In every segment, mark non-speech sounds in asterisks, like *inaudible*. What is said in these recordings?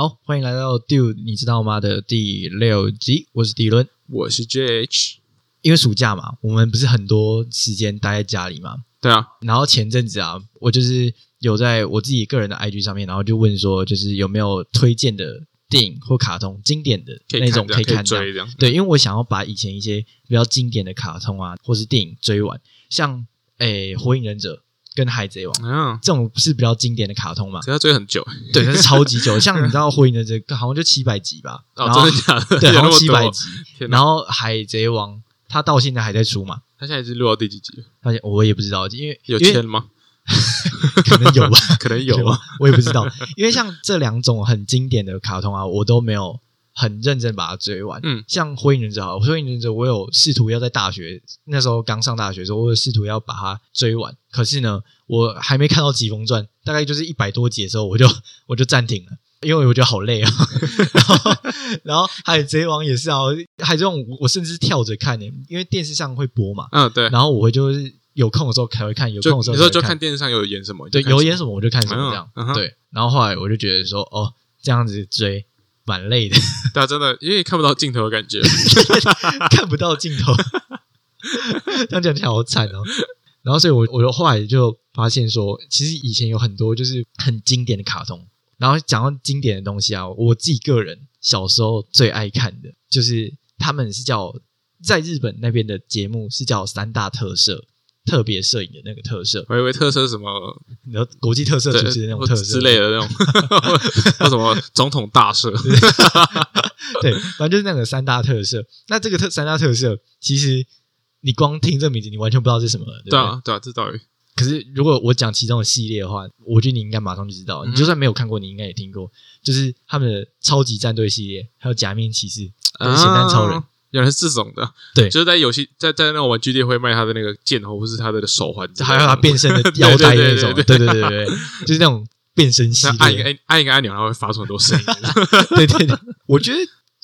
好，欢迎来到 Do 你知道吗的第六集，我是迪伦。我是 JH，因为暑假嘛，我们不是很多时间待在家里嘛。对啊，然后前阵子啊，我就是有在我自己个人的 IG 上面，然后就问说，就是有没有推荐的电影或卡通经典的那种可以看这样这样。对，因为我想要把以前一些比较经典的卡通啊，或是电影追完，像诶《火影忍者》跟《海贼王》嗯，这种是比较经典的卡通嘛。可是要追很久对，它是超级久，*laughs* 像你知道《火影忍者》好像就七百集吧，哦，然后真的假的？对，*laughs* 七百集，然后《海贼王》它到现在还在出嘛？他现在是录到第几集了？发现我也不知道，因为有签吗？*laughs* 可能有吧，可能有啊。我也不知道，因为像这两种很经典的卡通啊，我都没有很认真把它追完。嗯，像《火影忍者》好了，《火影忍者》我有试图要在大学那时候刚上大学的时候，我有试图要把它追完，可是呢，我还没看到《疾风传》，大概就是一百多集的时候，我就我就暂停了。因为我觉得好累啊，*laughs* 然后，然后《海贼王》也是啊，《海贼王》我我甚至是跳着看的，因为电视上会播嘛，嗯，对。然后我会就是有空的时候才会看，有空的时候才会有时候就看电视上有演什么，对，有演什么我就看什么这样。嗯嗯对，然后后来我就觉得说，哦，这样子追蛮累的，*laughs* 对啊，真的，因为看不到镜头的感觉。*laughs* 看不到镜头，这样讲起来好惨哦。然后，所以我我后来就发现说，其实以前有很多就是很经典的卡通。然后讲到经典的东西啊，我自己个人小时候最爱看的就是他们是叫在日本那边的节目是叫三大特摄特别摄影的那个特色，我以为特色是什么你知道国际特色对主持的那种特色之类的那种，*laughs* 那什么总统大赦。*laughs* 对，反正就是那个三大特色。那这个特三大特色，其实你光听这名字，你完全不知道是什么了，对啊，对啊，这道理。可是如果我讲其中的系列的话，我觉得你应该马上就知道。嗯你就算没有看过，你应该也听过，就是他们的超级战队系列，还有假面骑士跟咸蛋超人。啊原来是这种的，对。就是在游戏在在那种玩具店会卖他的那个剑或是他的手环还有他变身的 *laughs* 腰带那种，对对对。对就是那种变身系那按一个。按按一个按钮，它会发出很多声音。*laughs* 对对对，我觉得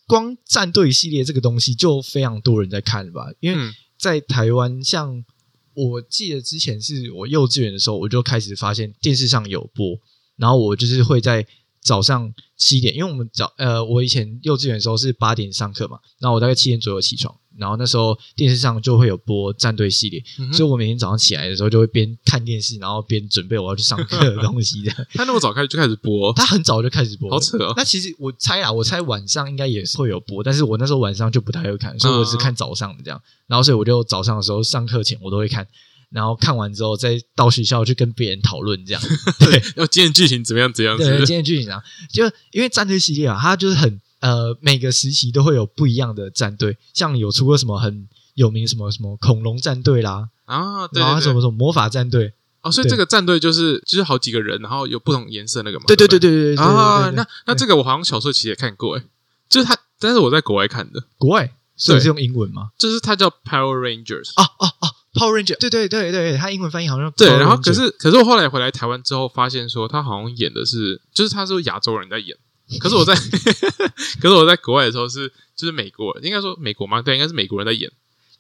光战队系列这个东西就非常多人在看吧，因为嗯。在台湾，像我记得之前是我幼稚园的时候，我就开始发现电视上有播，然后我就是会在早上七点，因为我们早呃，我以前幼稚园的时候是八点上课嘛，然后我大概七点左右起床，然后那时候电视上就会有播战队系列，嗯所以我每天早上起来的时候就会边看电视，然后边准备我要去上课的东西的。*laughs* 他那么早开始就开始播，他很早就开始播，好扯哦。那其实我猜啊，我猜晚上应该也是会有播，但是我那时候晚上就不太会看，所以我只看早上的这样。然后所以我就早上的时候上课前我都会看，然后看完之后再到学校去跟别人讨论这样。*laughs* 对要今天剧情怎么样怎样对，今。天剧情啊，就因为战队系列啊，它就是很呃每个时期都会有不一样的战队，像有出过什么很有名什么什么恐龙战队啦，啊，对然后什么什么魔法战队，哦，所以对这个战队就是就是好几个人，然后有不同颜色那个嘛。对对对不对对那那这个我好像小时候其实也看过，诶，就是他，但是我在国外看的，国外所以是用英文吗？就是它叫 Power Rangers。啊啊啊！Power Ranger，对对对对，他英文翻译好像对，然后可是可是我后来回来台湾之后，发现说他好像演的是，就是他是亚洲人在演，*laughs* 可是我在 *laughs* 可是我在国外的时候是就是美国人，应该说美国吗？对，应该是美国人在演。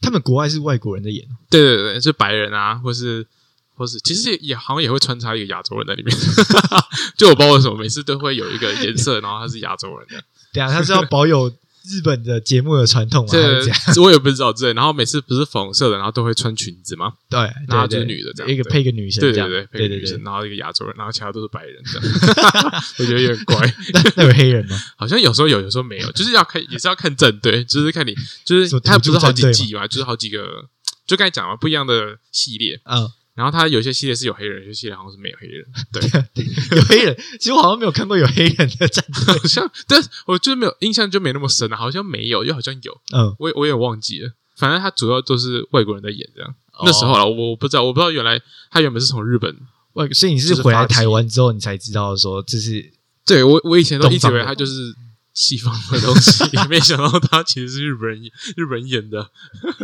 他们国外是外国人在演，对对对，是白人啊，或是或是，其实也也好像也会穿插一个亚洲人在里面。*laughs* 就我不知道为什么每次都会有一个颜色，然后他是亚洲人的。对啊，他是要保有日本的节目的传统嘛？*laughs* 我也不知道这，然后每次不是粉红色的，然后都会穿裙子吗？对，然后就是女的这样一个配一个女生对对对，配个女生，。然后一个亚洲人，然后其他都是白人这样。*laughs* *laughs* 我觉得有点怪。有黑人吗？好像有时候有，有时候没有，就是要看，也是要看正对，就是看你，就是什么它不是好几季嘛，就是好几个，就刚才讲了，不一样的系列。嗯，然后他有些系列是有黑人，有些系列好像是没有黑人。对，*laughs* 有黑人。其实我好像没有看过有黑人的战 *laughs* 队。好像，但我就是没有印象，就没那么深了、好像没有，又好像有，嗯，我也我也忘记了。反正他主要都是外国人在演这样。那时候哦了，我我不知道，我不知道原来他原本是从日本。喂，所以你是是回来台湾之后，你才知道说这是对我我以前都一直以为他就是西方的东西，*laughs* 没想到他其实是日本人日本人演的。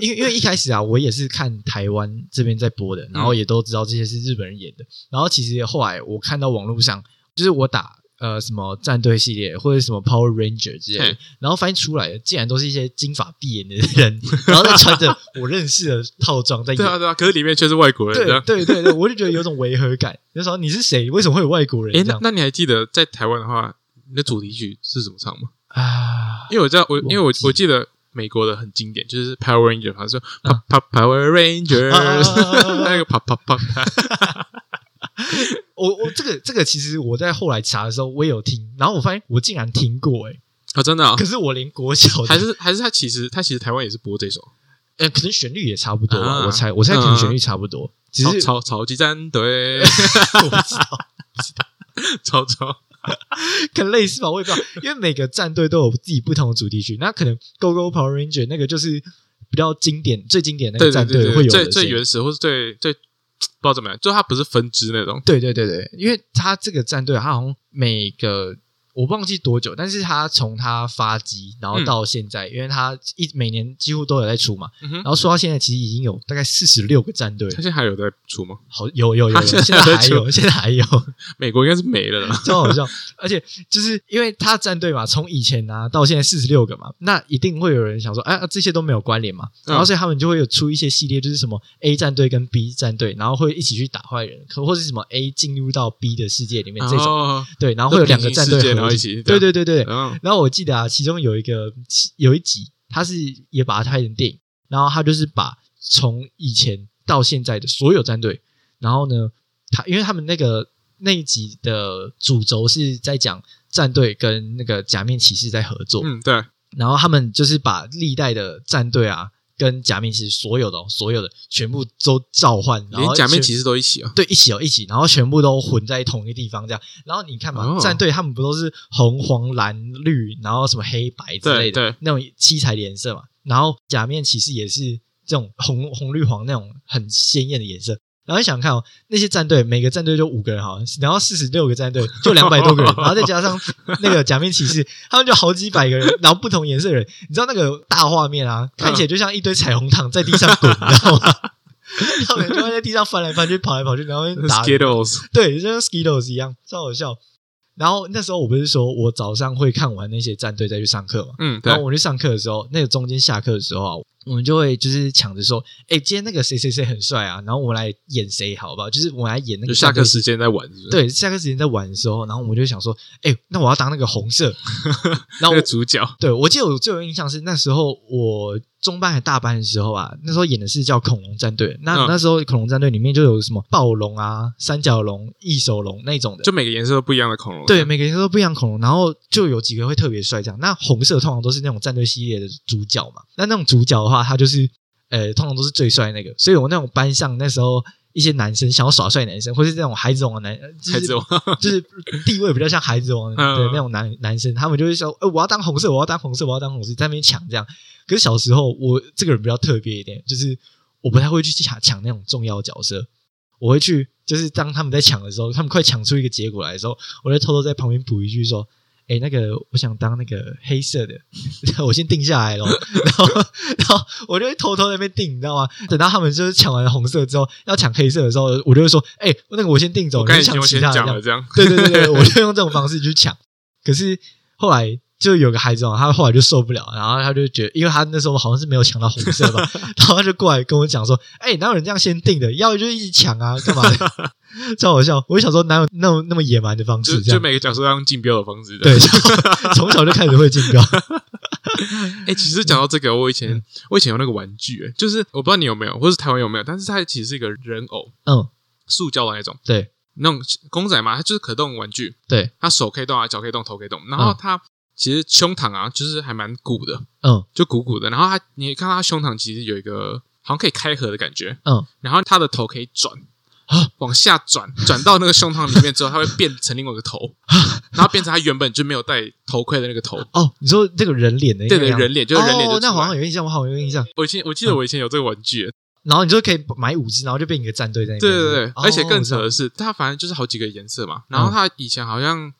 因为因为一开始啊，我也是看台湾这边在播的，然后也都知道这些是日本人演的。然后其实后来我看到网络上，就是我打呃什么战队系列或者什么 Power Ranger 之类的，然后发现出来的竟然都是一些金发碧眼的人，*laughs* 然后再穿着我认识的套装在演。对啊对啊，可是里面却是外国人这对样。对对对，我就觉得有种违和感。就说你是谁？为什么会有外国人诶，这样？那那你还记得在台湾的话，你的主题曲是怎么唱吗？啊，因为我知道我，因为我我记得美国的很经典，就是 Power Ranger，他说 Power Rangers，啊。*laughs* 那个啪啪啪啪，我我这个这个其实我在后来查的时候我也有听，然后我发现我竟然听过哎、啊，真的啊？可，是我连国小的还是还是他其实他其实台湾也是播这首。呃，可能旋律也差不多，啊我猜我猜可能旋律差不多，只是超超超级战队，*laughs* 我不知道，*laughs* 超超 *laughs* 可能类似吧，我也不知道，因为每个战队都有自己不同的主题曲，那可能 Go Go Power Ranger 那个就是比较经典、最经典的那个战队会有最。最原始或是最最不知道怎么样，就它不是分支那种，对对对对，因为它这个战队，它好像每个我忘记多久，但是他从他发机，然后到现在，因为他一每年几乎都有在出嘛，嗯然，后说到现在，其实已经有大概四十六个战队他，现在还有在出吗？好有有有有，现现在还有，现在还有，*laughs* 美国应该是没了啦。超好笑。而且就是因为他战队嘛，从以前啊到现在四十六个嘛，那一定会有人想说，哎、啊，这些都没有关联嘛，嗯然后所以他们就会有出一些系列，就是什么 A 战队跟 B 战队，然后会一起去打坏人，可或是什么 A 进入到 B 的世界里面这种，哦，对，然后会有两个战队然后一起对对对对。嗯。然后我记得啊，其中有一个有一集，他是也把它拍成电影，然后他就是把从以前到现在的所有战队，然后呢，他因为他们那个那一集的主轴是在讲战队跟那个假面骑士在合作，嗯，对，然后他们就是把历代的战队啊跟假面骑士所有的哦所有的全部都召唤，然后连假面骑士都一起啊。对，一起哦，一起，然后全部都混在同一个地方，这样。然后你看嘛，哦战队他们不都是红、黄、蓝、绿，然后什么黑白之类的对对那种七彩的颜色嘛？然后假面骑士也是这种红、红、绿、黄那种很鲜艳的颜色。然后你想看哦，那些战队每个战队就五个人好像，然后四十六个战队就两百多个人，然后再加上那个假面骑士，他们就好几百个人，然后不同颜色的人，你知道那个大画面啊，看起来就像一堆彩虹糖在地上滚，你知道吗？他们就会在地上翻来翻去、跑来跑去，然后打 Skittles，对，就像 Skittles 一样，超好笑。然后那时候我不是说我早上会看完那些战队再去上课嘛？嗯，对然后，我去上课的时候，那个中间下课的时候啊，我们就会就是抢着说，哎，今天那个谁谁谁很帅啊，然后我们来演谁好不好？就是我们来演那个战队下课时间在玩，是不是？，对，下课时间在玩的时候，然后我们就想说，哎，那我要当那个红色。*laughs* 然那个主角，对我记得我最有印象是那时候我中班还大班的时候啊，那时候演的是叫恐龙战队。那、嗯那时候恐龙战队里面就有什么暴龙啊、三角龙、异手龙那种的，就每个颜色都不一样的恐龙。对，每个颜色都不一样恐龙，然后就有几个会特别帅这样。那红色通常都是那种战队系列的主角嘛，那那种主角的话，他就是呃，通常都是最帅的那个。所以我那种班上那时候一些男生想要耍帅男生，或是那种孩子王的男，就是孩子王，就是地位比较像孩子王的嗯那种男男生，他们就会说：“呃，我要当红色，我要当红色，我要当红色，在那边抢这样。”可是小时候我这个人比较特别一点，就是我不太会去抢抢那种重要角色，我会去就是当他们在抢的时候，他们快抢出一个结果来的时候，我就偷偷在旁边补一句说。哎，那个，我想当那个黑色的，*laughs* 我先定下来咯。然后，然后我就会偷偷在那边定，你知道吗？等到他们就是抢完红色之后，要抢黑色的时候，我就会说：“哎，那个我先定走，你去抢其他的这样，这样对对对对，我就用这种方式去抢。可是后来就有个孩子哦，他后来就受不了，然后他就觉得，因为他那时候好像是没有抢到红色吧，*laughs* 然后他就过来跟我讲说：“哎、哪有人这样先定的？要就一直抢啊，干嘛的？” *laughs* 超好笑。我就想说，哪有那么那么野蛮的方式？就每个角色要用竞标的方式。对，就 *laughs* 从小就开始会竞标。哎、其实讲到这个，我以前、嗯我以前有那个玩具、哎，就是我不知道你有没有，或是台湾有没有，但是它其实是一个人偶，嗯，塑胶的那种，对那种公仔嘛，它就是可动玩具，对，它手可以动啊，脚可以动，头可以动，然后它其实胸膛啊，就是还蛮鼓的，嗯就鼓鼓的，然后他你看到它胸膛其实有一个好像可以开合的感觉，嗯，然后他的头可以转啊，往下转，转到那个胸膛里面之后，它会变成另外一个头，然后变成他原本就没有戴头盔的那个头。哦，你说这个人脸的那对人脸就是人脸就哦，那好像有印象，我好像有印象。我以前我记得我以前有这个玩具，然后你就可以买五只，然后就变一个战队在那边。对对对，哦而且更扯的是，它反正就是好几个颜色嘛。然后它以前好像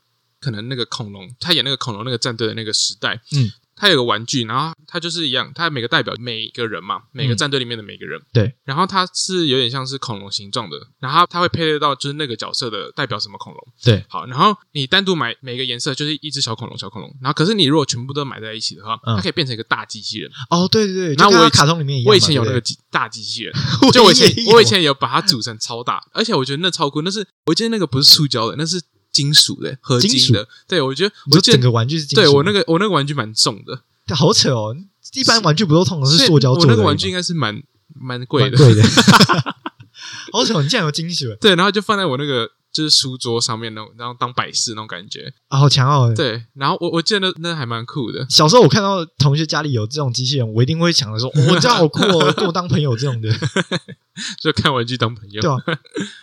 可能那个恐龙，他演那个恐龙那个战队的那个时代，嗯，他有个玩具，然后他就是一样，他每个代表每个人嘛，每个嗯战队里面的每个人，对。然后它是有点像是恐龙形状的，然后他会配对到就是那个角色的代表什么恐龙。对，好，然后你单独买每个颜色就是一只小恐龙，小恐龙。然后可是你如果全部都买在一起的话，嗯它可以变成一个大机器人。哦，对对对，就然后我以前卡通里面一样嘛。我以前有那个机大机器人，*laughs* 我就我以前也有我以前有把它组成超大，而且我觉得那超酷，那是我记得那个不是塑胶的，那是金属的，合金的。对，我觉得我整个玩具是金属的，对我那个我那个玩具蛮重的，个好扯哦。一般玩具不都通常是塑胶做的？我那个玩具应该是蛮蛮贵的。蛮贵的。*laughs* 好扯哦，你竟然有金属对，然后就放在我那个就是书桌上面那种，然后当摆饰那种感觉。啊，好强哦！对，然后我我记得那那还蛮酷的。小时候我看到同学家里有这种机器人，我一定会抢着说：“哦我、这样好酷哦，*laughs* 跟我当朋友这种的。*laughs* 就看玩具当朋”友。对啊。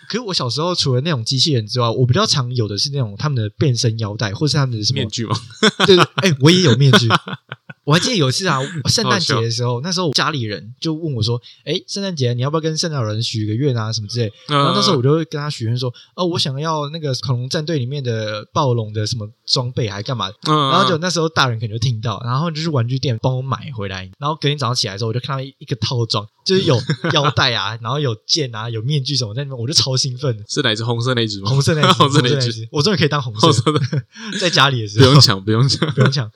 可是我小时候除了那种机器人之外，我比较常有的是那种他们的变身腰带，或是他们的什么面具嘛，对对，哎、我也有面具。*laughs* 我还记得有一次啊，圣诞节的时候，那时候家里人就问我说：“哎，圣诞节你要不要跟圣诞老人许个愿啊，什么之类？”然后那时候我就会跟他许愿说：“哦，我想要那个恐龙战队里面的暴龙的什么装备，还干嘛？”嗯，然后就那时候大人可能就听到，然后就去玩具店帮我买回来，然后隔天早上起来的时候，我就看到一一个套装，就是有腰带啊，然后有剑啊，有面具什么在里面，我就超兴奋的。是哪一只红色那一只吗？*laughs* 红色那一只，红色那一只，我终于可以当红色红色的，*laughs* 在家里的时候不用抢，不用抢。*laughs* 不用抢。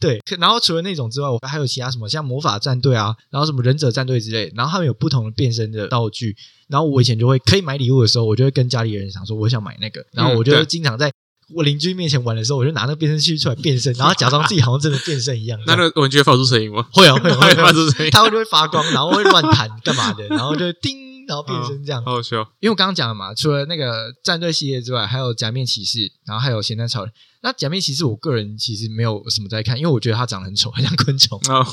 对，然后除了那种之外，我还有其他什么像魔法战队啊，然后什么忍者战队之类，然后他们有不同的变身的道具。然后我以前就会可以买礼物的时候，我就会跟家里人想说我想买那个，然后我就会经常在我邻居面前玩的时候，我就拿那个变身器出来变身，*laughs* 然后假装自己好像真的变身一样。那那个玩具会发出声音吗？会啊会啊 *laughs* 会发出声音，它会就会发光，然后会乱弹干嘛的，*laughs* 然后就叮，然后变身这样。好好笑。因为我刚刚讲了嘛，除了那个战队系列之外，还有假面骑士，然后还有咸蛋超人。那假面骑士，我个人其实没有什么在看，因为我觉得它长得很丑，很像昆虫。哦，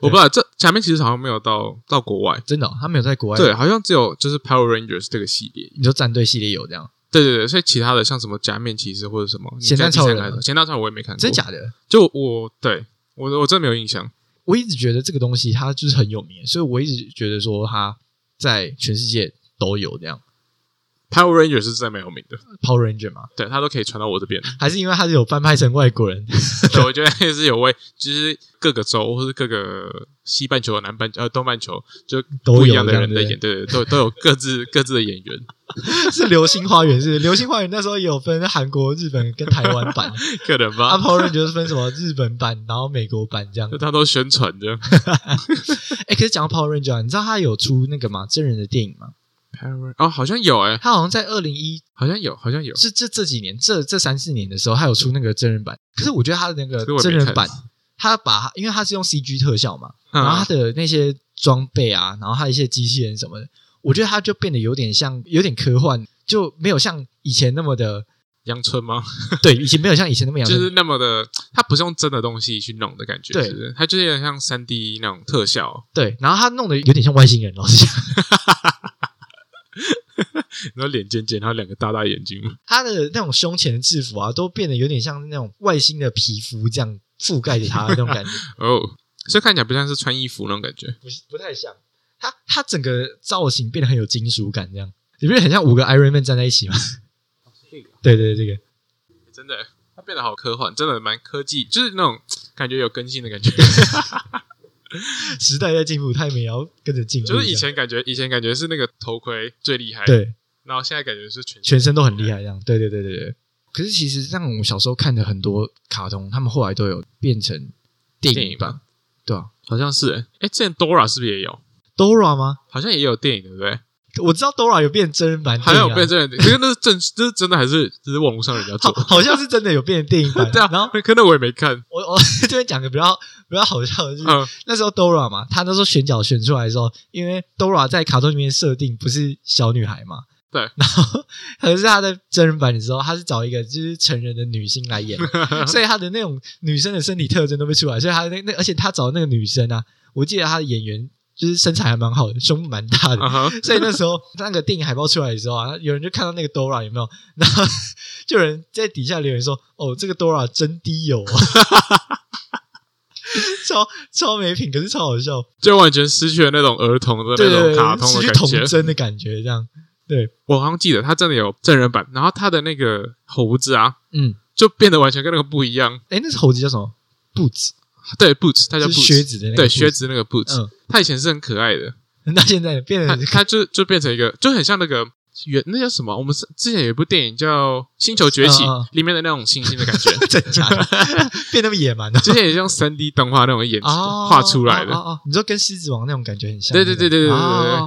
我不知道这假面骑士好像没有到到国外，真的哦、它没有在国外。对，，好像只有就是 Power Rangers 这个系列。你说战队系列有这样，对对对，所以其他的像什么假面骑士或者什么咸蛋超人你在第三个咸蛋超人我也没看过，真假的？就我对我我真没有印象。我一直觉得这个东西它就是很有名，所以我一直觉得说它在全世界都有这样。Power Rangers 是真的蛮有名的，Power Ranger 嘛，对他都可以传到我这边。还是因为他是有翻拍成外国人？*laughs* 对，我觉得也是有为，就是各个州或是各个西半球、南半呃东半球，就不一样的人在演，对对，都都有各自 *laughs* 各自的演员，是流星花园是是流星花园那时候也有分韩国、日本跟台湾版，*laughs* 可能啊吧。Power Ranger 就是分什么日本版，然后美国版这样就。他都宣传这样。哎，可是讲到 Power Ranger，啊你知道他有出那个吗？真人的电影吗？哦，好像有哎、他好像在二零一好像有，好像有。是这这几年这这三四年的时候，他有出那个真人版。可是我觉得他的那个真人版，他把因为他是用 CG 特效嘛，然后他嗯，的那些装备啊，然后他的一些机器人什么的，我觉得他就变得有点像有点科幻，就没有像以前那么的阳春吗？*laughs* 对，以前没有像以前那么样，就是那么的，他不是用真的东西去弄的感觉，对。他就是有点像三 D 那种特效，对，然后他弄的有点像外星人，老实讲，*laughs* 然后脸尖尖，然后两个大大眼睛。他的那种胸前的制服啊，都变得有点像那种外星的皮肤这样覆盖着他的那种感觉。*laughs* 哦，所以看起来不像是穿衣服那种感觉。不是不太像。他他整个造型变得很有金属感，这样你不觉得很像五个 Iron Man 站在一起吗？对对对，这个真的，他变得好科幻，真的蛮科技，就是那种感觉有更新的感觉。*laughs* 时代在进步，他们也要跟着进步。就是以前感觉，以前感觉是那个头盔最厉害，对然后现在感觉是全全身都很厉害，这样对对对对对。可是其实像我们小时候看的很多卡通，他们后来都有变成电影版电影版，对啊好像是哎，哎，之前 Dora 是不是也有？，Dora 吗？好像也有电影，对不对？我知道 Dora 有变真人版电影啊，好像有变真人，可是那是真，*laughs* 这是真的还是只是网络上人家好做？好像是真的有变成电影版。对啊，然后可能我也没看。我我 *laughs* 这边讲个比较比较好笑的是，嗯，那时候 Dora 嘛，她那时候选角选出来的时候，因为 Dora 在卡通里面设定不是小女孩嘛，对，*laughs* 然后可是他在真人版的时候，他是找一个就是成人的女星来演，*laughs* 所以他的那种女生的身体特征都会出来，所以他那那而且他找的那个女生啊，我记得他的演员就是身材还蛮好的，胸部蛮大的。所以那时候那个电影海报出来的时候啊，有人就看到那个 Dora 有没有，然后就有人在底下留言说：“哦，这个 Dora 真低油、啊。*laughs* ”超超没品，可是超好笑。就完全失去了那种儿童的那种卡通的感觉童。真的感觉，这样对，我好像记得他真的有真人版，然后他的那个猴子啊，嗯，就变得完全跟那个不一样。哎，那是猴子叫什么？Boots，对，Boots，它叫靴子的，对，靴子那个 Boots，它以前是很可爱的，*laughs* 那现在变得，它就就变成一个，就很像那个原那叫什么？我们之前有一部电影叫《星球崛起》里面的那种星星的感觉，*laughs* 真假的，*laughs* 变那么野蛮的，之前也用三 D 动画那种演画出来的，哦，你说跟狮子王那种感觉很像，对对对对对对对。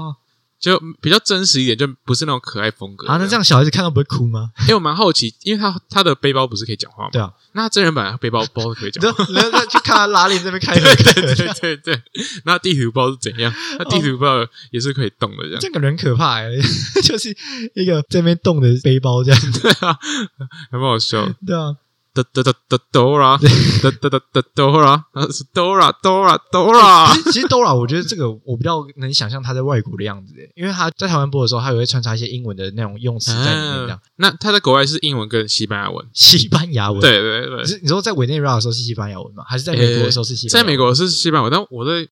就比较真实一点，就不是那种可爱风格。啊，那这样小孩子看到不会哭吗？因为我蛮好奇，因为他他的背包不是可以讲话吗？对啊，那他真人版的背包包是可以讲就话。然后去看他拉链这边开 *laughs* 合对开对对对，那地图包是怎样，那地图包也是可以动的这样。这个人可怕哎，*laughs* 就是一个这边动的背包这样。对啊，*laughs* 还蛮好笑。对啊，哒哒哒哒 Dora，哒哒哒哒 Dora，啊是 Dora Dora Dora。其实 *laughs* 其实 Dora，我觉得这个我比较能想象他在外国的样子欸，因为他在台湾播的时候，他也会穿插一些英文的那种用词在里面，这样嗯。那他在国外是英文跟西班牙文。*laughs* 西班牙文。，对对对，是你说在委内瑞拉的时候是西班牙文吗？还是在美国的时候是西？在美国是西班牙文，但我在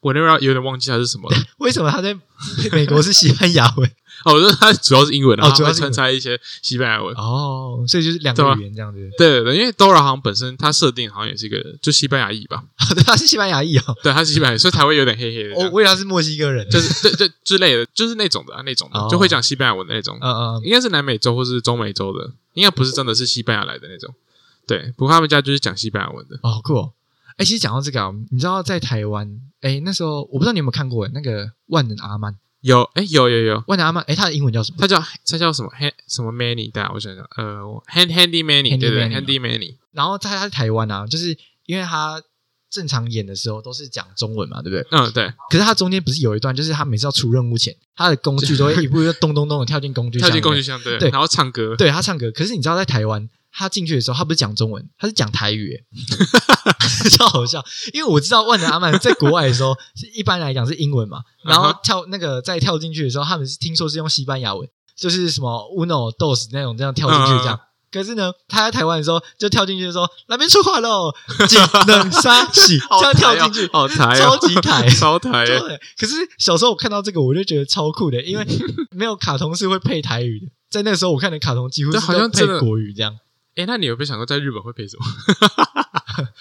委内瑞拉有点忘记它是什么了。*laughs* 为什么他在美国是西班牙文？*laughs* 哦，我觉得它主要是英文，然后它会穿插一些西班牙文。哦，所以就是两个语言这样子。对对对，因为 Dora 好像本身它设定好像也是一个就西班牙裔吧，*laughs* *laughs* 对，他是西班牙裔哦。对，他是西班牙裔，所以才会有点黑黑的我，我以为他是墨西哥人。就是对对之类的，就是那种的啊那种的哦，就会讲西班牙文的那种，嗯嗯，应该是南美洲或是中美洲的，应该不是真的是西班牙来的那种。对，不过他们家就是讲西班牙文的。哦，酷哦。哎，其实讲到这个啊，你知道在台湾，哎，那时候我不知道你有没有看过那个万能阿曼，有，哎，有有有，万能阿曼，哎，他的英文叫什么？他叫他叫什么 hand 什么 Manny？大家我想想，呃，hand handy Manny，Handy 对对，handy Manny。然后他他在台湾啊，就是因为他正常演的时候都是讲中文嘛，对不对？嗯，对，可是他中间不是有一段，就是他每次要出任务前，他的工具都会一步一步咚咚咚的跳进工具箱，跳进工具箱，对，对然后唱歌，对他唱歌。可是你知道在台湾，他进去的时候，他不是讲中文，他是讲台语，欸 *laughs* 超好笑。因为我知道万能阿曼在国外的时候，是一般来讲是英文嘛，然后跳那个再跳进去的时候，他们是听说是用西班牙文，就是什么 uno dos 那种这样跳进去这样。嗯可是呢，他在台湾的时候就跳进去的时候，那边出话喽，技能杀洗，这样跳进去，好台哦，超级台超台，对，可是小时候我看到这个，我就觉得超酷的，因为没有卡通是会配台语的。在那个时候，我看的卡通几乎 *laughs* 是好像都配国语这样。哎，那你有没有想过在日本会配什么？*laughs*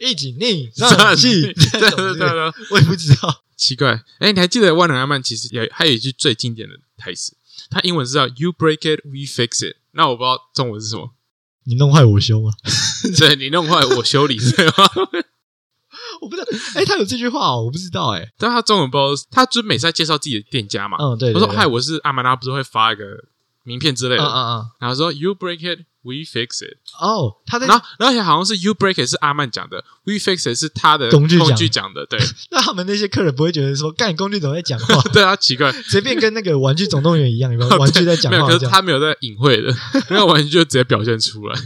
一起逆上去，对对对对，我也不知道。奇怪，哎，你还记得万能阿曼其实也还有一句最经典的台词，它英文是叫 “You break it, we fix it”。那我不知道中文是什么，你弄坏我修吗？*laughs* 对你弄坏我修理对吗？*laughs* 我不知道。哎，他有这句话哦，我不知道。哎，但他中文不知道，他就每次在介绍自己的店家嘛，嗯，对，对我说：“嗨，我是阿曼拉，不是会发一个名片之类的。嗯嗯嗯，然后说 “You break it, we fix it”。哦，他在然后，然后好像是 “You break it” 是阿曼讲的，“We fix it” 是他的工具讲工具讲的。对 *laughs* 那他们那些客人不会觉得说，干工具怎么在讲话？*laughs* 对啊，奇怪，随便跟那个玩具总动员一样，有没有？*laughs* 玩具在讲没有，可是。他没有在隐晦的，那个玩具就直接表现出来。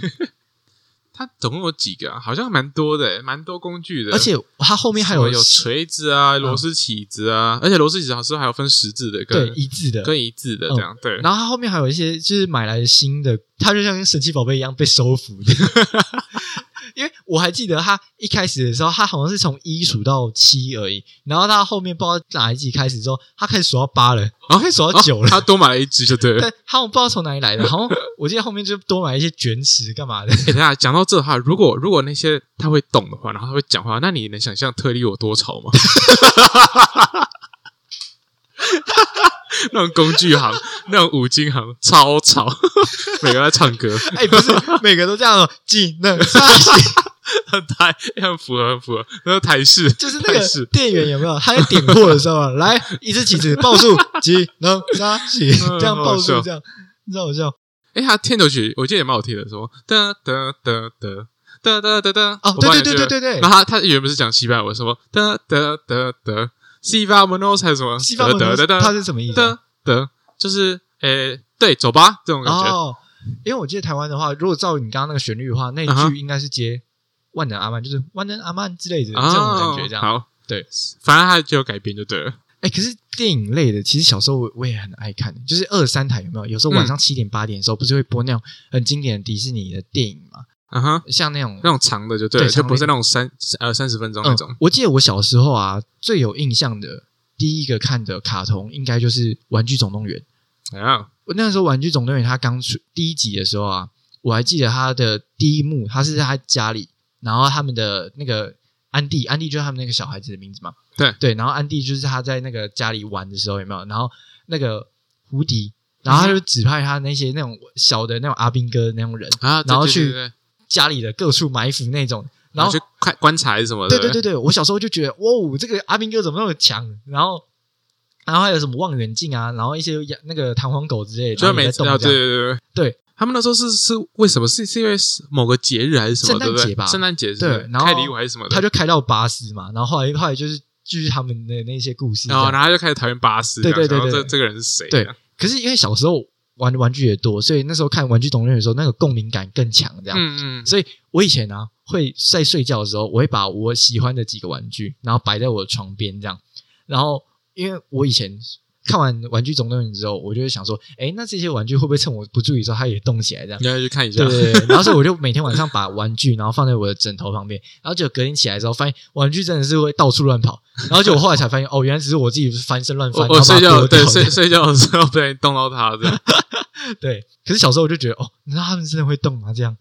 他总共有几个啊？好像蛮多的，蛮多工具的。而且它后面还有有锤子啊、螺丝起子啊，而且螺丝起子好像还有分十字的跟对一字的，跟一字的这样。对，然后它后面还有一些就是买来的新的，它就像跟神奇宝贝一样被收服的。*laughs* 因为我还记得他一开始的时候，他好像是从一数到七而已，然后他后面不知道哪一集开始之后，他开始数到八了，然后开始数到九了。他多买了一只就对了。但他不知道从哪里来的，*laughs* 好像我记得后面就多买一些卷尺干嘛的。哎，等下讲到这的话，如果如果那些他会懂的话，然后他会讲话，那你能想象特利有多吵吗？*laughs* 那种工具行，*laughs* 那种五金行，超吵，*laughs* 每个在唱歌。哎、不是，每个都这样，技能差很台，很符合，很符合，那个台式，就是那个店员有没有？他在点货的时候，来一只棋子报数，技能差几，这样报数，这样，你知道我笑。哎，他天头曲，我记得也蛮好听的，什么哒哒哒哒哒哒哒哒。啊，对对对对对对。那他他原本是讲西班牙文，什么哒哒哒哒。西巴门诺还是什么？西方文哒哒哒它是什么意思啊？的的，就是诶，对，走吧，这种感觉。哦，因为我记得台湾的话，如果照你刚刚那个旋律的话，那一句应该是接万能阿曼，就是万能阿曼之类的啊这种感觉，这样。好，对，反正它就有改编就对了。哎，可是电影类的，其实小时候我我也很爱看，就是二三台有没有？有时候晚上七点八点的时候，不是会播那种很经典的迪士尼的电影嘛？嗯哼，像那种那种长的就对了，对长的就不是那种三呃三十分钟那种嗯。我记得我小时候啊，最有印象的第一个看的卡通，应该就是《玩具总动员》。啊，我那个时候《玩具总动员》它刚出第一集的时候啊，我还记得它的第一幕，它是在他家里，然后他们的那个安迪，安迪就是他们那个小孩子的名字嘛。对对，然后安迪就是他在那个家里玩的时候有没有？然后那个胡迪，然后他就指派他那些那种小的那种阿兵哥那种人，啊，然后去家里的各处埋伏那种，然后去看观察什么的。对对对对，我小时候就觉得，哇，这个阿兵哥怎么那么强？然后然后还有什么望远镜啊，然后一些那个弹簧狗之类的，就每次啊，对对对对，他们那时候是是为什么？是是因为某个节日还是什么？圣诞节吧，圣诞节对，然后开礼物还是什么？他就开到巴斯嘛，然后后来后来就是继续他们的那些故事，然后然后就开始讨厌巴斯，对对对对，这这个人是谁？对，可是因为小时候玩的玩具也多，所以那时候看《玩具总动员》的时候，那个共鸣感更强，这样，嗯嗯，所以我以前呢会在睡觉的时候，我会把我喜欢的几个玩具，然后摆在我的床边这样，然后因为我以前。看完《玩具总动员》之后，我就会想说，哎，那这些玩具会不会趁我不注意的时候，它也动起来？这样，你要去看一下。对。然后所以我就每天晚上把玩具，然后放在我的枕头旁边，然后就隔天起来之后，发现玩具真的是会到处乱跑。*laughs* 然后就我后来才发现，哦，原来只是我自己翻身乱翻。我 *laughs* 睡觉对睡睡觉的时候不小心动到它这样。*laughs* 对。可是小时候我就觉得，哦，你知道他们真的会动吗？这样。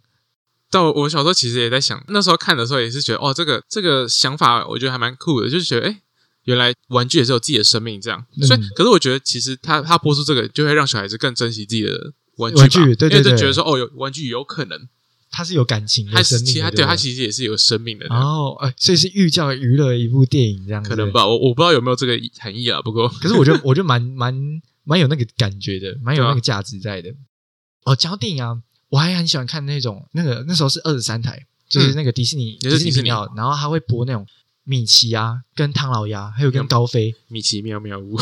但我我小时候其实也在想，那时候看的时候也是觉得，哦，这个这个想法我觉得还蛮酷的，就是觉得，哎。原来玩具也是有自己的生命，这样。所以，可是我觉得其实他他播出这个，就会让小孩子更珍惜自己的玩具，玩具对对对，觉得说哦，有玩具有可能，它是有感情，它生命，对，它其实也是有生命的。哦，哎，所以是寓教于乐一部电影这样，可能吧？我我不知道有没有这个含义啊。不过，可是我觉得，*laughs* 我觉得蛮蛮蛮有那个感觉的，蛮有那个价值在的。哦，讲到电影啊，我还很喜欢看那种那个那时候是二十三台，就是那个迪士尼迪士尼频道，然后他会播那种。米奇啊，跟唐老鸭，还有跟高飞，米奇妙妙屋，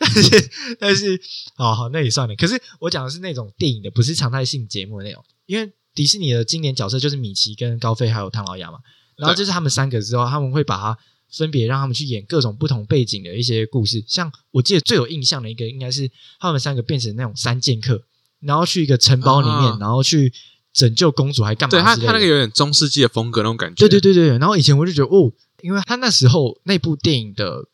但是但是，好好那也算了。可是我讲的是那种电影的，不是常态性节目的内容。因为迪士尼的经典角色就是米奇、跟高飞还有唐老鸭嘛。然后就是他们三个之后，他们会把它分别让他们去演各种不同背景的一些故事。像我记得最有印象的一个，应该是他们三个变成那种三剑客，然后去一个城堡里面，然后去。拯救公主还干嘛？对他，他那个有点中世纪的风格那种感觉。对对对对。然后以前我就觉得哦，因为他那时候那部电影的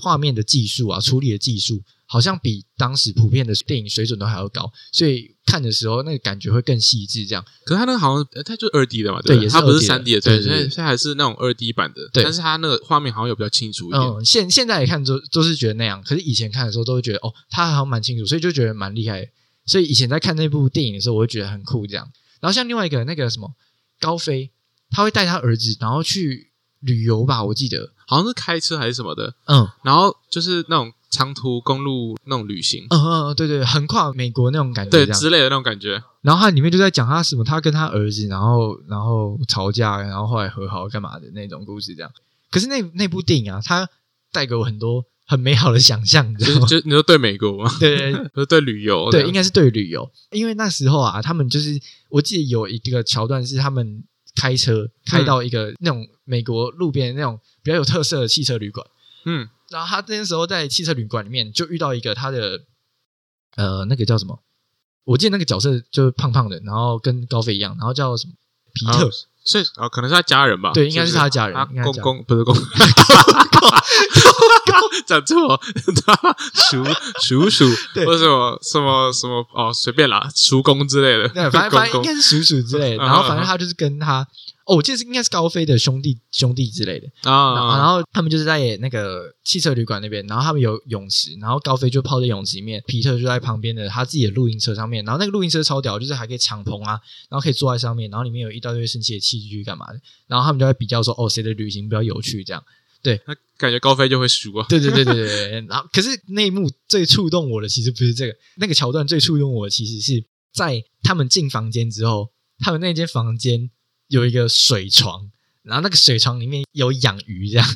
画面的技术啊，处理的技术好像比当时普遍的电影水准都还要高，所以看的时候那个感觉会更细致。这样，可是他那个好像他就二 D 的嘛，对，它不是三 D 的，对，现在现在还是那种二 D 版的。对，但是他那个画面好像有比较清楚一点。嗯，现现在看都都是觉得那样，可是以前看的时候都会觉得哦，他好像蛮清楚，所以就觉得蛮厉害。所以以前在看那部电影的时候，我会觉得很酷，这样。然后像另外一个那个什么高飞，他会带他儿子，然后去旅游吧，我记得好像是开车还是什么的，嗯，然后就是那种长途公路那种旅行，嗯嗯，对对，横跨美国那种感觉，对之类的那种感觉。然后他里面就在讲他什么，他跟他儿子，然后然后吵架，然后后来和好干嘛的那种故事，这样。可是那那部电影啊，它带给我很多。很美好的想象，就就你说对美国吗？对，*laughs* 是对旅游，对，应该是对旅游。因为那时候啊，他们就是我记得有一个桥段是他们开车开到一个那种美国路边那种比较有特色的汽车旅馆，嗯，然后他那时候在汽车旅馆里面就遇到一个他的呃那个叫什么？我记得那个角色就是胖胖的，然后跟高飞一样，然后叫什么皮特。所以啊，可能是他家人吧？对，应该是他家人。公公不是公，*laughs* *laughs* *laughs* 讲错，叔叔叔，或者什么什么什么哦，随便啦，叔公之类的。对，反正反正应该是叔叔之类的。然后反正他就是跟他。哦，我记得是应该是高飞的兄弟兄弟之类的啊，然后他们就是在那个汽车旅馆那边，然后他们有泳池，然后高飞就泡在泳池里面，皮特就在旁边的他自己的露营车上面，然后那个露营车超屌，就是还可以敞篷啊，然后可以坐在上面，然后里面有一大堆神奇的器具干嘛的，然后他们就在比较说，哦，谁的旅行比较有趣这样，对，那感觉高飞就会输啊，对对对对对，然后可是那一幕最触动我的其实不是这个，那个桥段最触动我其实是在他们进房间之后，他们那间房间有一个水床。然后那个水床里面有养鱼这样，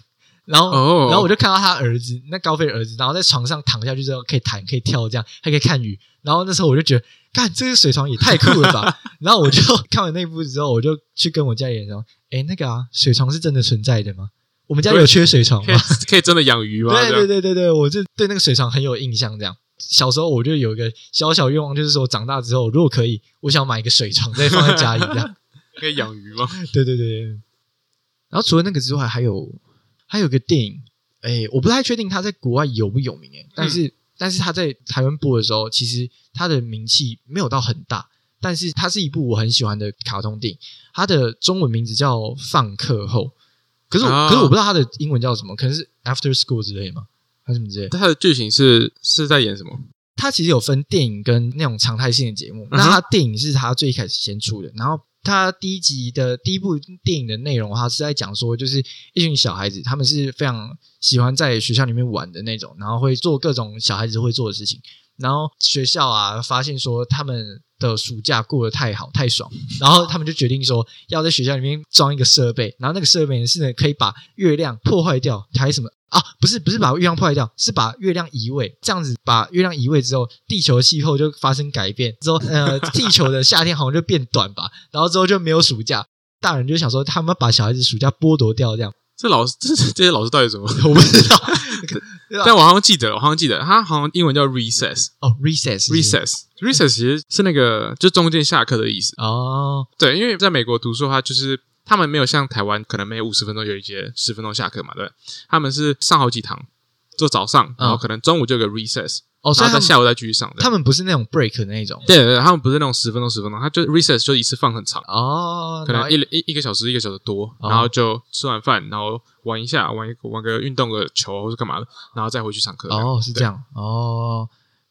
然后然后我就看到他儿子，那高飞的儿子，然后在床上躺下去之后可以弹可以跳这样，还可以看鱼。然后那时候我就觉得，看这个水床也太酷了吧！*laughs* 然后我就 *laughs* 看完那部之后，我就去跟我家里人说：“哎，那个啊，水床是真的存在的吗？我们家有缺水床吗？可以真的养鱼吗？”对对对对对，我就对那个水床很有印象。这样小时候我就有一个小小愿望，就是说长大之后如果可以，我想买一个水床再放在家里，这样 *laughs* 可以养鱼吗？*laughs* 对对对。然后除了那个之外，还有还有个电影，哎，我不太确定它在国外有不有名哎，但是但是它在台湾播的时候，其实它的名气没有到很大，但是它是一部我很喜欢的卡通电影，它的中文名字叫《放课后》，可是可是我不知道它的英文叫什么，可能是 After School 之类吗？还是什么之类？它的剧情是是在演什么？它其实有分电影跟那种常态性的节目，那它电影是它最开始先出的，然后他第一集的第一部电影的内容，他是在讲说，就是一群小孩子，他们是非常喜欢在学校里面玩的那种，然后会做各种小孩子会做的事情。然后学校啊，发现说他们的暑假过得太好太爽，然后他们就决定说要在学校里面装一个设备，然后那个设备呢是呢可以把月亮破坏掉，还是什么啊？不是不是把月亮破坏掉，是把月亮移位，这样子把月亮移位之后，地球的气候就发生改变，之后呃地球的夏天好像就变短吧，然后之后就没有暑假，*laughs* 大人就想说他们把小孩子暑假剥夺掉这样。这老师，这这些老师到底怎么？我不知道，但我好像记得，我好像记得，他好像英文叫 recess 哦，recess，recess，recess 其实是那个就中间下课的意思。哦。对，因为在美国读书的话，就是他们没有像台湾，可能每五十分钟有一节十分钟下课嘛，对，他们是上好几堂，就早上，然后可能中午就有个 recess。哦，然后在下午再继续上。他们不是那种 break 的那种，对对，他们不是那种十分钟十分钟，他就 recess 就一次放很长哦，可能一一一个小时一个小时多，然后就吃完饭，然后玩一下，玩一玩个运动个球或者干嘛的，然后再回去上课。哦，是这样哦，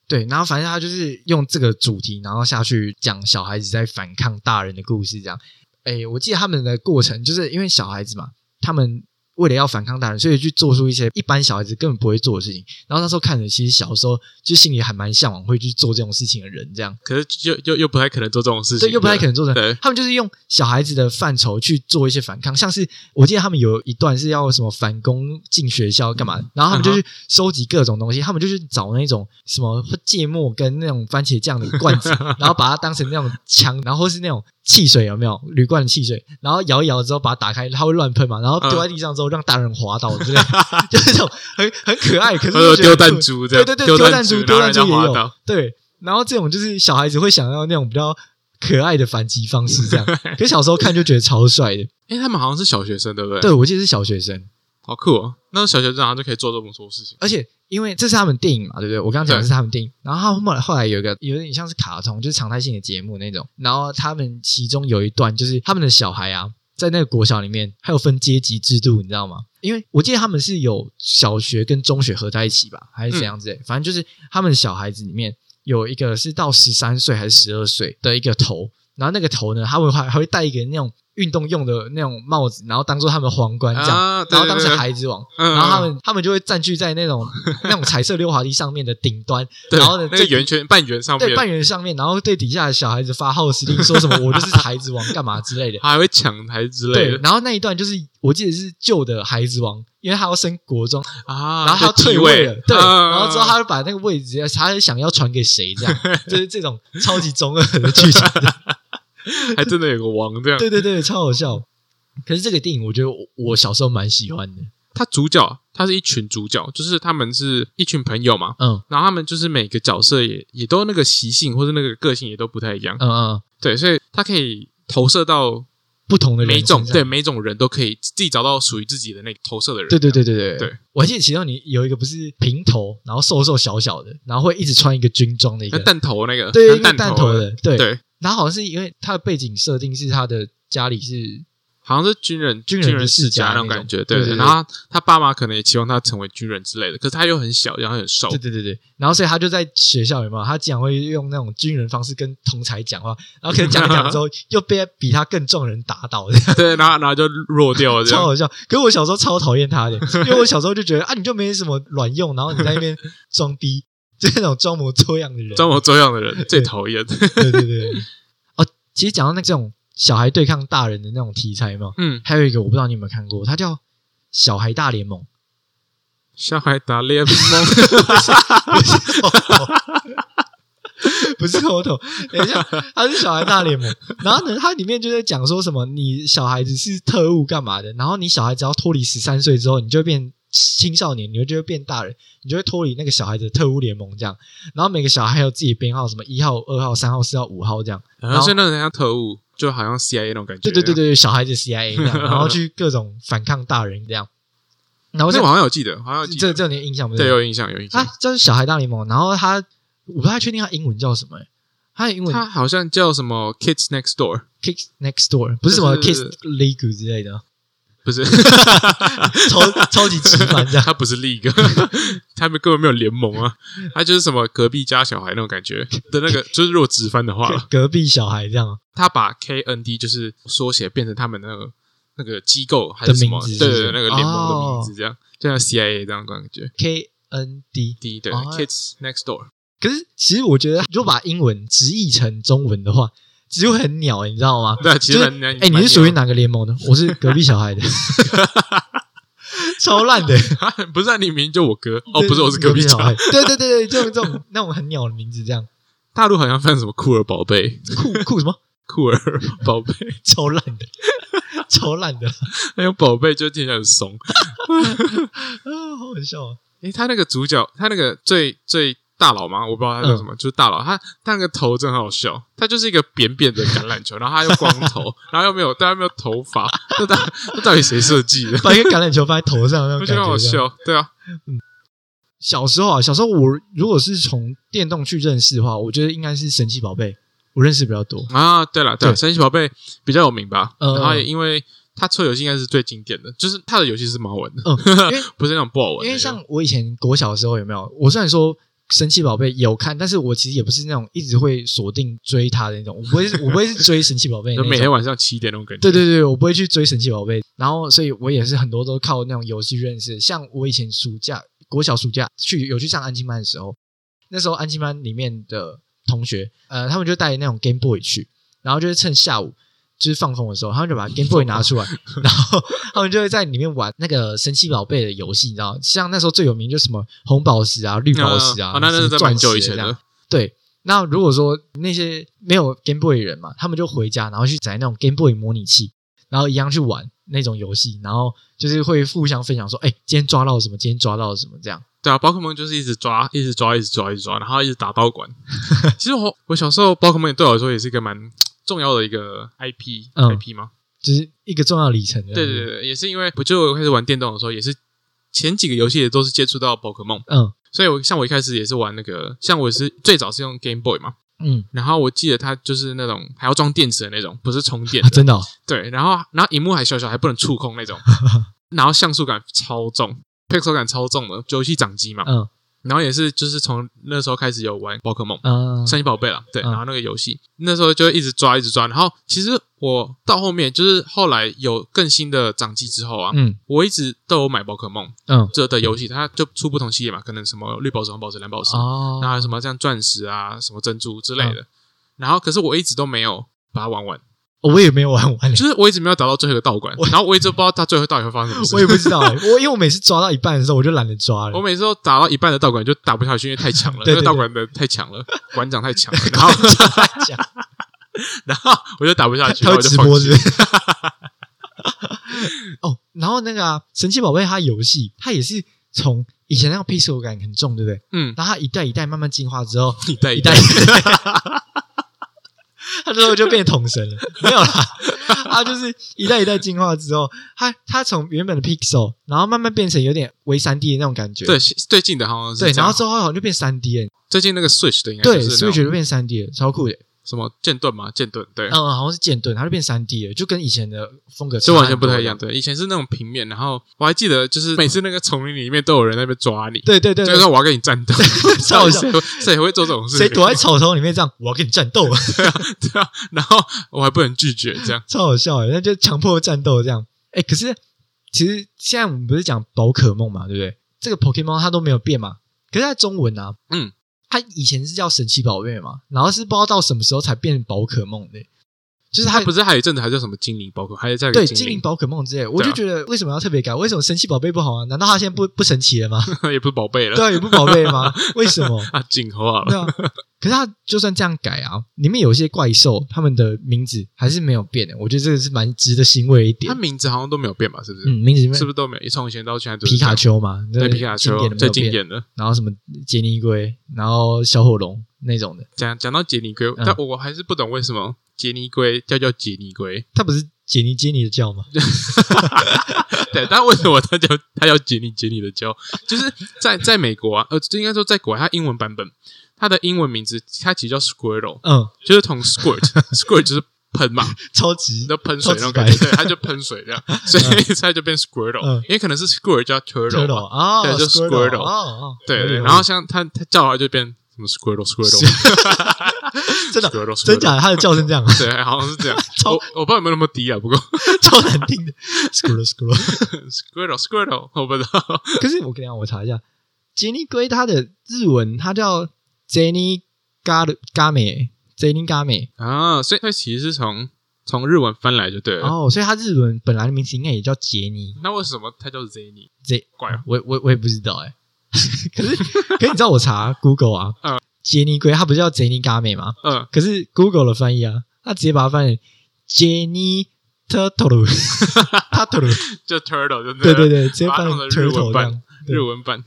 对，然后反正他就是用这个主题，然后下去讲小孩子在反抗大人的故事，这样。哎，我记得他们的过程，就是因为小孩子嘛，他们。为了要反抗大人，所以去做出一些一般小孩子根本不会做的事情。然后那时候看着，其实小时候就心里还蛮向往会去做这种事情的人，这样。可是又又又不太可能做这种事情，对，又不太可能做的。他们就是用小孩子的范畴去做一些反抗，像是我记得他们有一段是要什么反攻进学校干嘛，然后他们就去收集各种东西，他们就去找那种什么芥末跟那种番茄酱的罐子，*laughs* 然后把它当成那种枪，然后是那种。汽水有没有铝罐的汽水？然后摇一摇之后把它打开，它会乱喷嘛？然后丢在地上之后让大人滑倒之类，*laughs* 就是这种很很可爱。可是丢弹珠这样，对对对，丢弹珠，丢弹珠也有。对，然后这种就是小孩子会想要那种比较可爱的反击方式，这样。可小时候看就觉得超帅的。哎，他们好像是小学生，对不对？对，我记得是小学生。好酷哦！那小学生好像就可以做这么多事情，而且因为这是他们电影嘛，对不对？我刚刚讲的是他们电影，然后后来后来有一个有点像是卡通，就是常态性的节目那种。然后他们其中有一段就是他们的小孩啊，在那个国小里面还有分阶级制度，你知道吗？因为我记得他们是有小学跟中学合在一起吧，还是怎样子？反正就是他们小孩子里面有一个是到十三岁还是十二岁的一个头，然后那个头呢，他们还还会戴一个那种。运动用的那种帽子，然后当做他们皇冠这样，然后当成孩子王，然后他们他们就会占据在那种那种彩色溜滑梯上面的顶端，*laughs* 然后呢，那个圆圈半圆上面，对半圆上面，然后对底下的小孩子发号施令，说什么 *laughs* 我就是孩子王，干嘛之类的，还会抢台之类的。然后那一段就是我记得是旧的孩子王，因为他要升国中啊，然后他要退位了，对，然后之后他就把那个位置，他想要传给谁这样，*laughs* 就是这种超级中二的剧情。*laughs* 还真的有个王这样，对对对，超好笑。可是这个电影，我觉得我小时候蛮喜欢的。他主角，他是一群主角，就是他们是一群朋友嘛，嗯，然后他们就是每个角色也也都那个习性或者那个个性也都不太一样，嗯嗯，对，所以他可以投射到不同的每种，对每种人都可以自己找到属于自己的那个投射的人。对对对对对对，我还记得其中你有一个不是平头，然后瘦瘦小小的，然后会一直穿一个军装的一个。弹头那个，对，弹头的，对。对。然后好像是因为他的背景设定是他的家里是好像是军人军人世家那种感觉，对对。然后他爸妈可能也期望他成为军人之类的，可是他又很小，然后很瘦，对对对对。然后所以他就在学校有没有？他经常会用那种军人方式跟同才讲话，然后可能讲讲之后 *laughs* 又被比他更重人打倒，对，然后然后就弱掉了，超好笑。可是我小时候超讨厌他的，因为我小时候就觉得啊，你就没什么卵用，然后你在那边装逼，就那种装模作样的人，装模作样的人最讨厌。对对对。哦其实讲到那这种小孩对抗大人的那种题材嘛，嗯，还有一个我不知道你有没有看过，它叫《小孩大联盟》。小孩大联盟，不是头头，等一下，它是《小孩大联盟》。然后呢，它里面就在讲说什么，你小孩子是特务干嘛的？然后你小孩子要脱离十三岁之后，你就变。青少年，你会就会变大人，你就会脱离那个小孩的特务联盟这样。然后每个小孩还有自己的编号，什么一号、二号、三号、四号、五号这样。然后现在像特务，就好像 CIA 那种感觉。对对对对，小孩子 CIA 这样，*laughs* 然后去各种反抗大人这样。然后这我好像有记得，好像这这有印象没对，有印象，有印象。啊，这是小孩大联盟。然后他我不太确定他英文叫什么，他的英文他好像叫什么 Kids Next Door，Kids Next Door 不是什么 Kids League 之类的。不是，*laughs* 超超级直翻这样。*laughs* 他不是 league，*laughs* 他们根本没有联盟啊，他就是什么隔壁家小孩那种感觉。的那个，就是如果直翻的话，隔壁小孩这样，他把 KND 就是缩写变成他们那个那个机构还是什么对对那个联盟的哦名字这样，就像 CIA 这样感觉。KND D 对哦。Kids Next Door，可是其实我觉得，如果把英文直译成中文的话，其实很鸟，你知道吗？对，其实就是蛮哎、你是属于？哪个联盟的？我是隔壁小孩的，*laughs* 超烂的。*laughs* 不是啊你明明就我哥哦，不是，我是隔壁小孩。对对对对，这种这种那种很鸟的名字，这样大陆好像翻什么酷儿宝贝，酷酷什么？酷儿宝贝，超烂的，超烂的，还有宝贝就听起来很怂。*laughs* 啊，好好笑啊！诶，他那个主角，他那个最最大佬吗，我不知道他叫什么，就是大佬。他他那个头真的很好笑，他就是一个扁扁的橄榄球，然后他又光头，*laughs* 然后又没有，但又没有头发，那到这到底谁设计的？把一个橄榄球放在头上，那种好。笑，对啊，嗯小时候啊，小时候我如果是从电动去认识的话，我觉得应该是神奇宝贝，我认识比较多。啊，对了，对了，神奇宝贝比较有名吧？嗯然后也因为他出游戏应该是最经典的，就是他的游戏是蛮好玩的，嗯，因为 *laughs* 不是那种不好玩的。因为像我以前国小的时候有没有？我虽然说神奇宝贝有看，但是我其实也不是那种一直会锁定追它的那种，我不会我不会是追神奇宝贝就。*laughs* 每天晚上七点那种感觉。对对对，我不会去追神奇宝贝，然后所以我也是很多都靠那种游戏认识。像我以前暑假国小暑假去有去上安亲班的时候，那时候安亲班里面的同学，呃，他们就带那种 Game Boy 去，然后就是趁下午就是放风的时候，他们就把 Game Boy 拿出来，*laughs* 然后他们就会在里面玩那个神奇宝贝的游戏，你知道？像那时候最有名就是什么红宝石啊、绿宝石啊，啊，那那是在蛮钻石久以前的。对，那如果说那些没有 Game Boy 的人嘛，他们就回家，然后去载那种 Game Boy 模拟器，然后一样去玩那种游戏，然后就是会互相分享说，哎，今天抓到了什么，今天抓到了什么，这样。对啊，宝可梦就是一直抓，一直抓，一直抓，一直抓，然后一直打道馆。*laughs* 其实我我小时候宝可梦对我来说也是一个蛮重要的一个 IP、嗯。IP 吗？就是一个重要里程。对对，对，也是因为我就开始玩电动的时候，也是前几个游戏也都是接触到宝可梦，嗯。所以我像我一开始也是玩那个，像我是最早是用 Game Boy 嘛，嗯，然后我记得它就是那种还要装电池的那种，不是充电啊，真的哦，对，然后然后荧幕还小小，还不能触控那种，*laughs* 然后像素感超重，pixel 感超重的，游戏掌机嘛，嗯然后也是就是从那时候开始有玩宝可梦。嗯神奇宝贝了，对，嗯然后那个游戏那时候就一直抓，一直抓。然后其实我到后面就是后来有更新的掌机之后啊，嗯我一直都有买宝可梦嗯这的游戏，它就出不同系列嘛，可能什么绿宝石、红宝石、蓝宝石，哦，然后什么像钻石啊、什么珍珠之类嗯的。然后可是我一直都没有把它玩完，我也没有玩完，就是我一直没有打到最后一个道馆，然后我一直不知道它最后到底会发生什么事。我也不知道哎，我因为我每次抓到一半的时候，我就懒得抓了。我每次都打到一半的道馆就打不下去，因为太强了，对对那个道馆的太强了，馆长太强了，*laughs* 然后讲然后我就打不下去，他直播是不是？哦，然后那个啊，神奇宝贝它游戏，它也是从以前那个 pixel 感很重，对不对？嗯，然后它一代一代慢慢进化之后，一代一代代，它最后就变桶神了。没有啦，他就是一代一代进化之后，他他从原本的 pixel，然后慢慢变成有点微三 D 的那种感觉。对，最近的好像是对，然后之后好像就变三 D 了。最近那个 Switch 的应该对，Switch 就变三 D 了，超酷的。什么剑盾嘛，剑盾对嗯，，好像是剑盾，它就变三 D 了，就跟以前的风格就完全不太一样。。对，以前是那种平面，然后我还记得就是每次那个丛林里面都有人在那边抓你，对对对，对就是说我要跟你战斗，超好笑谁会谁会做这种事情？谁躲在草丛里面这样，我要跟你战斗，*laughs* 对啊，然后我还不能拒绝，这样超好笑的，那就强迫战斗这样。哎，可是其实现在我们不是讲宝可梦嘛，对不对？这个 Pokemon 它都没有变嘛，可是它中文啊，嗯，它以前是叫神奇宝贝嘛，然后是不知道到什么时候才变宝可梦的，就是它他不是还有一阵子还叫什么精灵宝可，还有在对精灵，宝可梦之类的，我就觉得为什么要特别改？为什么神奇宝贝不好啊？难道它现在不 *laughs* 不神奇了吗？*laughs* 也不是宝贝了，对啊，也不宝贝了吗？*laughs* 为什么？啊，进化了，对啊，可是它就算这样改啊，里面有一些怪兽，它们的名字还是没有变的。我觉得这个是蛮值得欣慰的一点他。名字好像都没有变吧？是不是？嗯，名字是不是都没有？从以前到现在都是皮卡，丘嘛？对皮卡丘最经典的。然后什么杰尼龟，然后小火龙那种的，讲讲到杰尼龟，嗯但我还是不懂为什么杰尼龟叫叫杰尼龟。它不是杰尼杰尼的叫吗？*laughs* 对，但为什么它叫它叫杰尼杰尼的叫？就是在在美国啊，呃，应该说在国外，它英文版本，它的英文名字它其实叫 Squirtle，嗯，就是从 Squirt *laughs* Squirt 就是喷嘛，超级都喷水那种感觉，对，它就喷水这样，所以它就变 Squirtle，嗯。因为可能是 Squirtle 叫 Turtle，turtle 啊，对就 Squirtle 哦哦，对对，然后像它它叫的话就变什么 Squirtle Squirtle *laughs* 真的 Squirtle 真假的，它的叫声这样，对，好像是这样，*laughs* 超我我不知道有没有那么低啊，不过。*laughs* 超难听的，Squirtle Squirtle。Squirtle Squirtle 我不知道，可是我跟你讲，我查一下，杰尼龟它的日文它叫 Jenny Ga Game Jenny Game 啊，所以它其实是从从日文翻来就对了。哦，所以它日文本来的名字应该也叫杰尼那为什么它叫 Zany？Z，怪哦我我我也不知道哎、*laughs* 可是可是你知道我查 Google 啊，嗯。杰尼龟它不是叫杰尼嘎美吗？嗯，可是 Google 的翻译啊，它直接把它翻成 Jenny Turtle *laughs* Turtle，就 Turtle 就对对对，直接翻成 Turtle 日文版。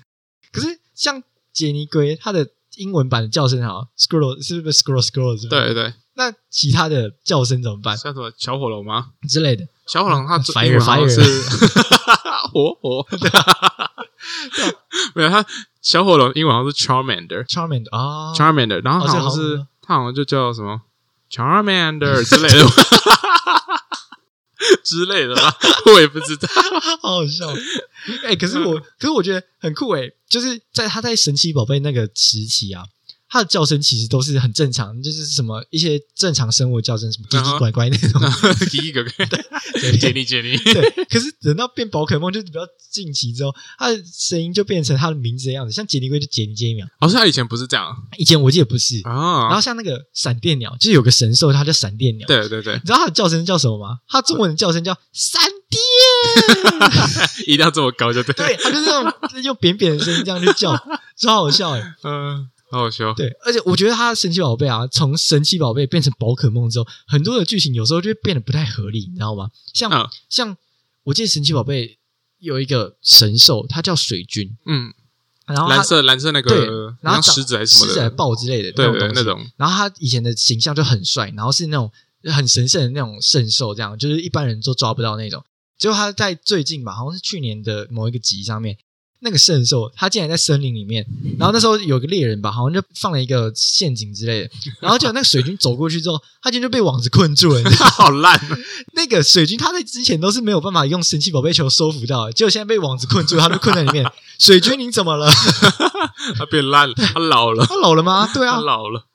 可是像杰尼龟，它的英文版的叫声好 Squirrel 是不是 Squirrel Squirrel 是不是？对对，那其他的叫声怎么办？像什么小火龙吗？之类的？小火龙它英文是 *laughs* 火火，没有他小火龙英文好像是 Charmander。Charmander 啊 Charmander，然后好像是、好像它好像就叫什么 Charmander 之类的之类的吧，*laughs* *laughs* 我也不知道。*laughs* 好好笑。哎、可是我，可是我觉得很酷哎、就是在他在神奇宝贝那个时期啊，它的叫声其实都是很正常，就是什么一些正常生物的叫声，什么叽叽乖乖那种。第一个对 *laughs* 接你接你，*laughs* 对，可是等到变宝可梦，就是比较近期之后，它的声音就变成它的名字的样子，像杰尼龟就杰尼杰尼鸟。好像它以前不是这样以前我记得不是啊，然啊后。像那个闪电鸟，就是有个神兽，它叫闪电鸟。对对对你，知道它的叫声叫什么吗？它中文的叫声叫闪电。*laughs* 一定要这么高就对。对，它就是那种用扁扁的声音这样去叫，超好笑哎。嗯，好好笑。对，而且我觉得它神奇宝贝啊，从神奇宝贝变成宝可梦之后，很多的剧情有时候就会变得不太合理，你知道吗？像、嗯像我记得神奇宝贝有一个神兽，它叫水军，嗯，然后蓝色蓝色那个对个，然后狮子还是什么狮子还是，豹之类的，对那种。然后他以前的形象就很帅，然后是那种很神圣的那种圣兽，这样就是一般人都抓不到那种。结果他在最近吧，好像是去年的某一个集上面，那个圣兽它竟然在森林里面，然后那时候有个猎人吧，好像就放了一个陷阱之类的，然后结果那个水军走过去之后，他竟然就被网子困住了。你知道 *laughs* 好烂啊，*laughs* 那个水军他在之前都是没有办法用神奇宝贝球收服到的，结果现在被网子困住，他就困在里面。水军你怎么了？*laughs* 他变烂了，他老了，他老了吗？对他啊，老了。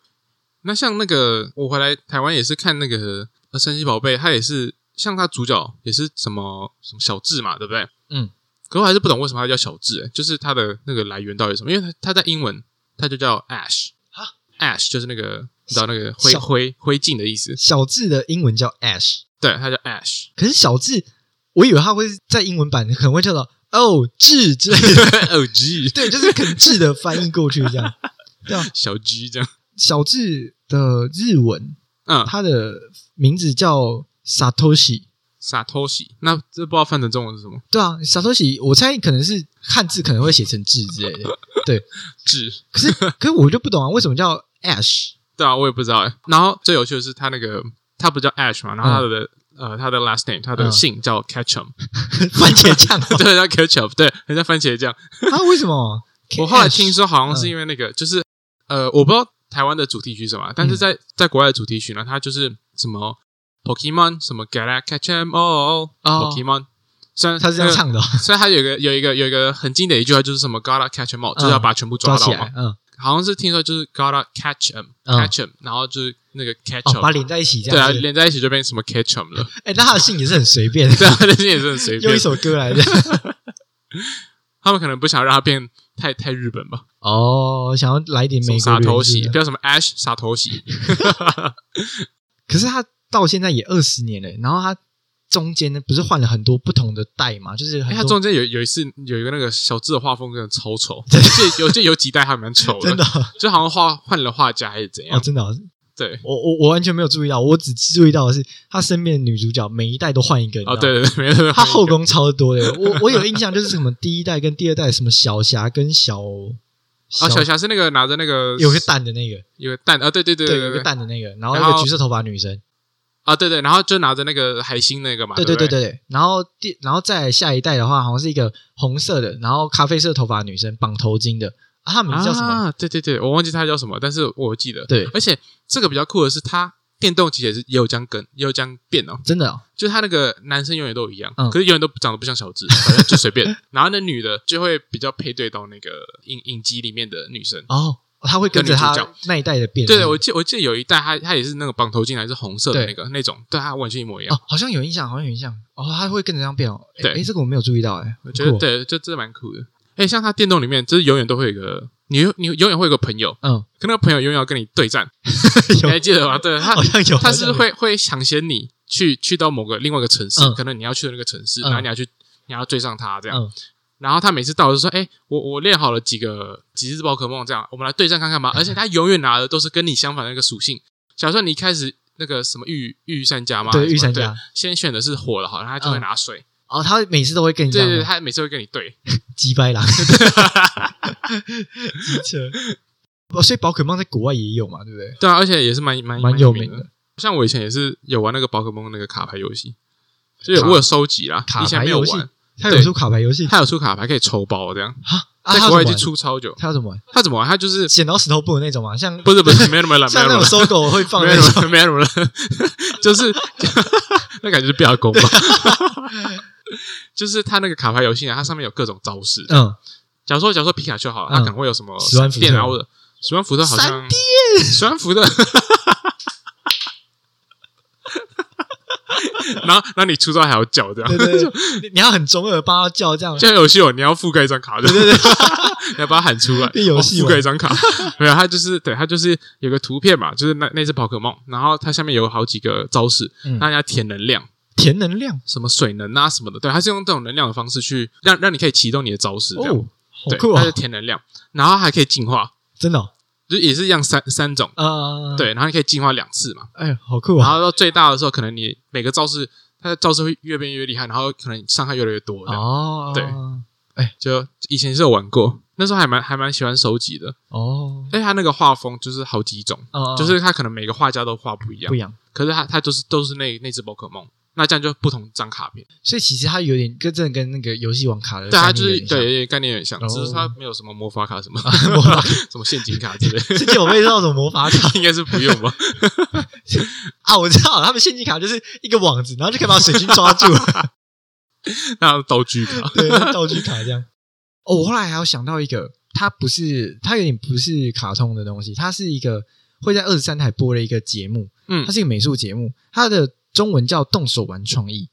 那像那个，我回来台湾也是看那个呃神奇宝贝，他也是像他主角也是什么什么小智嘛，对不对？嗯。可我还是不懂为什么它叫小智、欸，就是它的那个来源到底是什么？因为它它在英文它就叫 Ash 哈 Ash 就是那个你知道那个灰灰灰烬的意思，小智的英文叫 Ash。对，它叫 Ash。可是小智，我以为他会在英文版可能会叫做哦智之类的，*laughs* 哦 G 对，就是可能智的翻译过去这样。*laughs* 对啊，小 G 这样，小智的日文，嗯，他的名字叫 Satoshi。傻偷喜，那这不知道翻成中文是什么？对啊，Satoshi，我猜可能是汉字可能会写成智之类的。*laughs* 对，智，可是可是我就不懂啊，为什么叫 Ash？对啊，我也不知道哎。然后最有趣的是，他那个他不叫 Ash 嘛，然后他的、呃他的 last name，他的嗯姓叫 Ketchum，、*laughs* 番茄酱哦？*laughs* 对，叫 Ketchup，对，很像番茄酱。他为什么？我后来听说，好像是因为那个，就是呃，我不知道台湾的主题曲什么，但是嗯在在国外的主题曲呢，它就是什么 Pokemon，什么 Gotta Catch 'em all、哦 Pokemon。虽然他是这样唱的哦，*laughs* 所以它有一个有一个有一个很经典的一句话，就是什么 Gotta catch 'em all，、就是要把全部抓到嘛。嗯，好像是听说就是 Gotta catch 'em、嗯 catch 'em，然后就是那个 catch 把连在一起这对啊，连在一起就变成什么 catch 'em 了。*laughs* 哎，那他的姓也是很随便，*laughs* 对啊，那些也是很随便用一。首歌来的。他们可能不想让它变太太日本吧，哦，想要来一点美国傻头喜，元素的不要什么 Ash 傻头洗。可是他到现在也二十年了，然后他中间呢不是换了很多不同的代嘛，就是哎，很多它中间有有一次有一个那个小智的画风真的超丑，我记得有记得有几代还蛮丑的，真的？哦就好像画换了画家还是怎样。哦，。真的哦，对，我我我完全没有注意到，我只注意到的是他身边的女主角每一代都换一个，你知道哦，吗？对对对，没错，他后宫超多的。我我有印象，就是什么第一代跟第二代，什么小霞跟小哦，小霞是那个拿着那个有个蛋的那个，有个蛋啊，对对对对，有个对。对蛋的那个，然后然后那个橘色头发女生，啊，对对，然后就拿着那个海星那个嘛，对对不对对对对。然后第然后再下一代的话，好像是一个红色的，然后咖啡色头发女生，绑头巾的，啊，她名字叫什么？啊？对对对，我忘记她叫什么，但是我记得。对而且这个比较酷的是，它电动其实也是也有这样跟也有这样变哦，真的哦，就是他那个男生永远都一样，嗯可是永远都长得不像小智，反正就随便。*laughs* 然后那女的就会比较配对到那个影影集里面的女生。哦，他会跟着他那一代的变。对，我记我记得有一代他他也是那个绑头巾还是红色的那个那种，对他完全一模一样。哦，好像有印象，好像有印象。哦，他会跟着这样变哦。诶对哎，这个我没有注意到，哎，我觉得对，就真的蛮酷的。哎，像他电动里面，就是永远都会有一个你你永远会有个朋友，嗯，可那个朋友永远要跟你对战，*laughs* 你还有记得吗？对他好像有，他是会会抢先你去去到某个另外一个城市，嗯可能你要去的那个城市，嗯然后你要去你要追上他这样。嗯然后他每次到就说：“哎，我我练好了几个几只宝可梦，这样我们来对战看看吧。”而且他永远拿的都是跟你相反的那个属性。假如说你一开始那个什么御御三家嘛，对御三家先选的是火的，好，然后他就会嗯拿水。哦，他每次都会跟你这对对，他每次会跟你对。*laughs* 击败狼，*laughs* 机车。哦，所以宝可梦在国外也有嘛，对不对？对啊，而且也是蛮蛮蛮有名的像我以前也是有玩那个宝可梦那个卡牌游戏，所以我有收集啦。卡以前没有玩，他有出卡牌游戏他有出卡牌可以抽包这样，哈，啊在国外已经他要怎么玩出超久。他要怎么玩？他怎么玩？他就是剪刀石头布的那种嘛，像不是不是没 *laughs* 像那种搜狗会放那种。*laughs* 就是 *laughs* 那感觉是比较公吧。就是他那个卡牌游戏啊，它上面有各种招式。嗯，假如说假如说皮卡丘好了，嗯它可能会有什么十万伏特十万伏特好像闪十万伏特，然后然后你出招还要叫这样，对对对，你你要很中二帮他叫这样。像游戏哦，你要覆盖一张卡，对对对，你要把它喊出来，*laughs* 变游戏覆盖一张卡，没有，它就是对，它就是有个图片嘛，就是那那只宝可梦，然后它下面有好几个招式，嗯让人家填能量，填能量什么水能啊什么的，对，它是用这种能量的方式去让让你可以启动你的招式，这样，哦，好对，酷啊它是！填能量，然后还可以进化，真的哦就也是一样三三种，啊，，对，然后你可以进化两次嘛，哎，好酷啊！然后到最大的时候，可能你每个招式它的招式会越变越厉害，然后可能伤害越来越多。哦，对。哎。就以前是有玩过，那时候还蛮还蛮喜欢收集的。哦，哎，他那个画风就是好几种，哦就是他可能每个画家都画不一样。不一，样。可是他他都是都是那那只宝可梦，那这样就不同张卡片。所以其实它有点跟真的跟那个游戏王卡的对，它就是对，概念有点像，哦只是它没有什么魔法卡什么魔法 *laughs* 什么陷阱卡之类，之前我被那种魔法卡 *laughs* 应该是不用吧？*laughs* 啊，我知道他们陷阱卡就是一个网子，然后就可以把水晶抓住，那道具卡，对，道具卡这样。哦，我后来还有想到一个，它不是，它有点不是卡通的东西，它是一个会在二十三台播的一个节目，嗯它是一个美术节目，它的中文叫动手玩创意。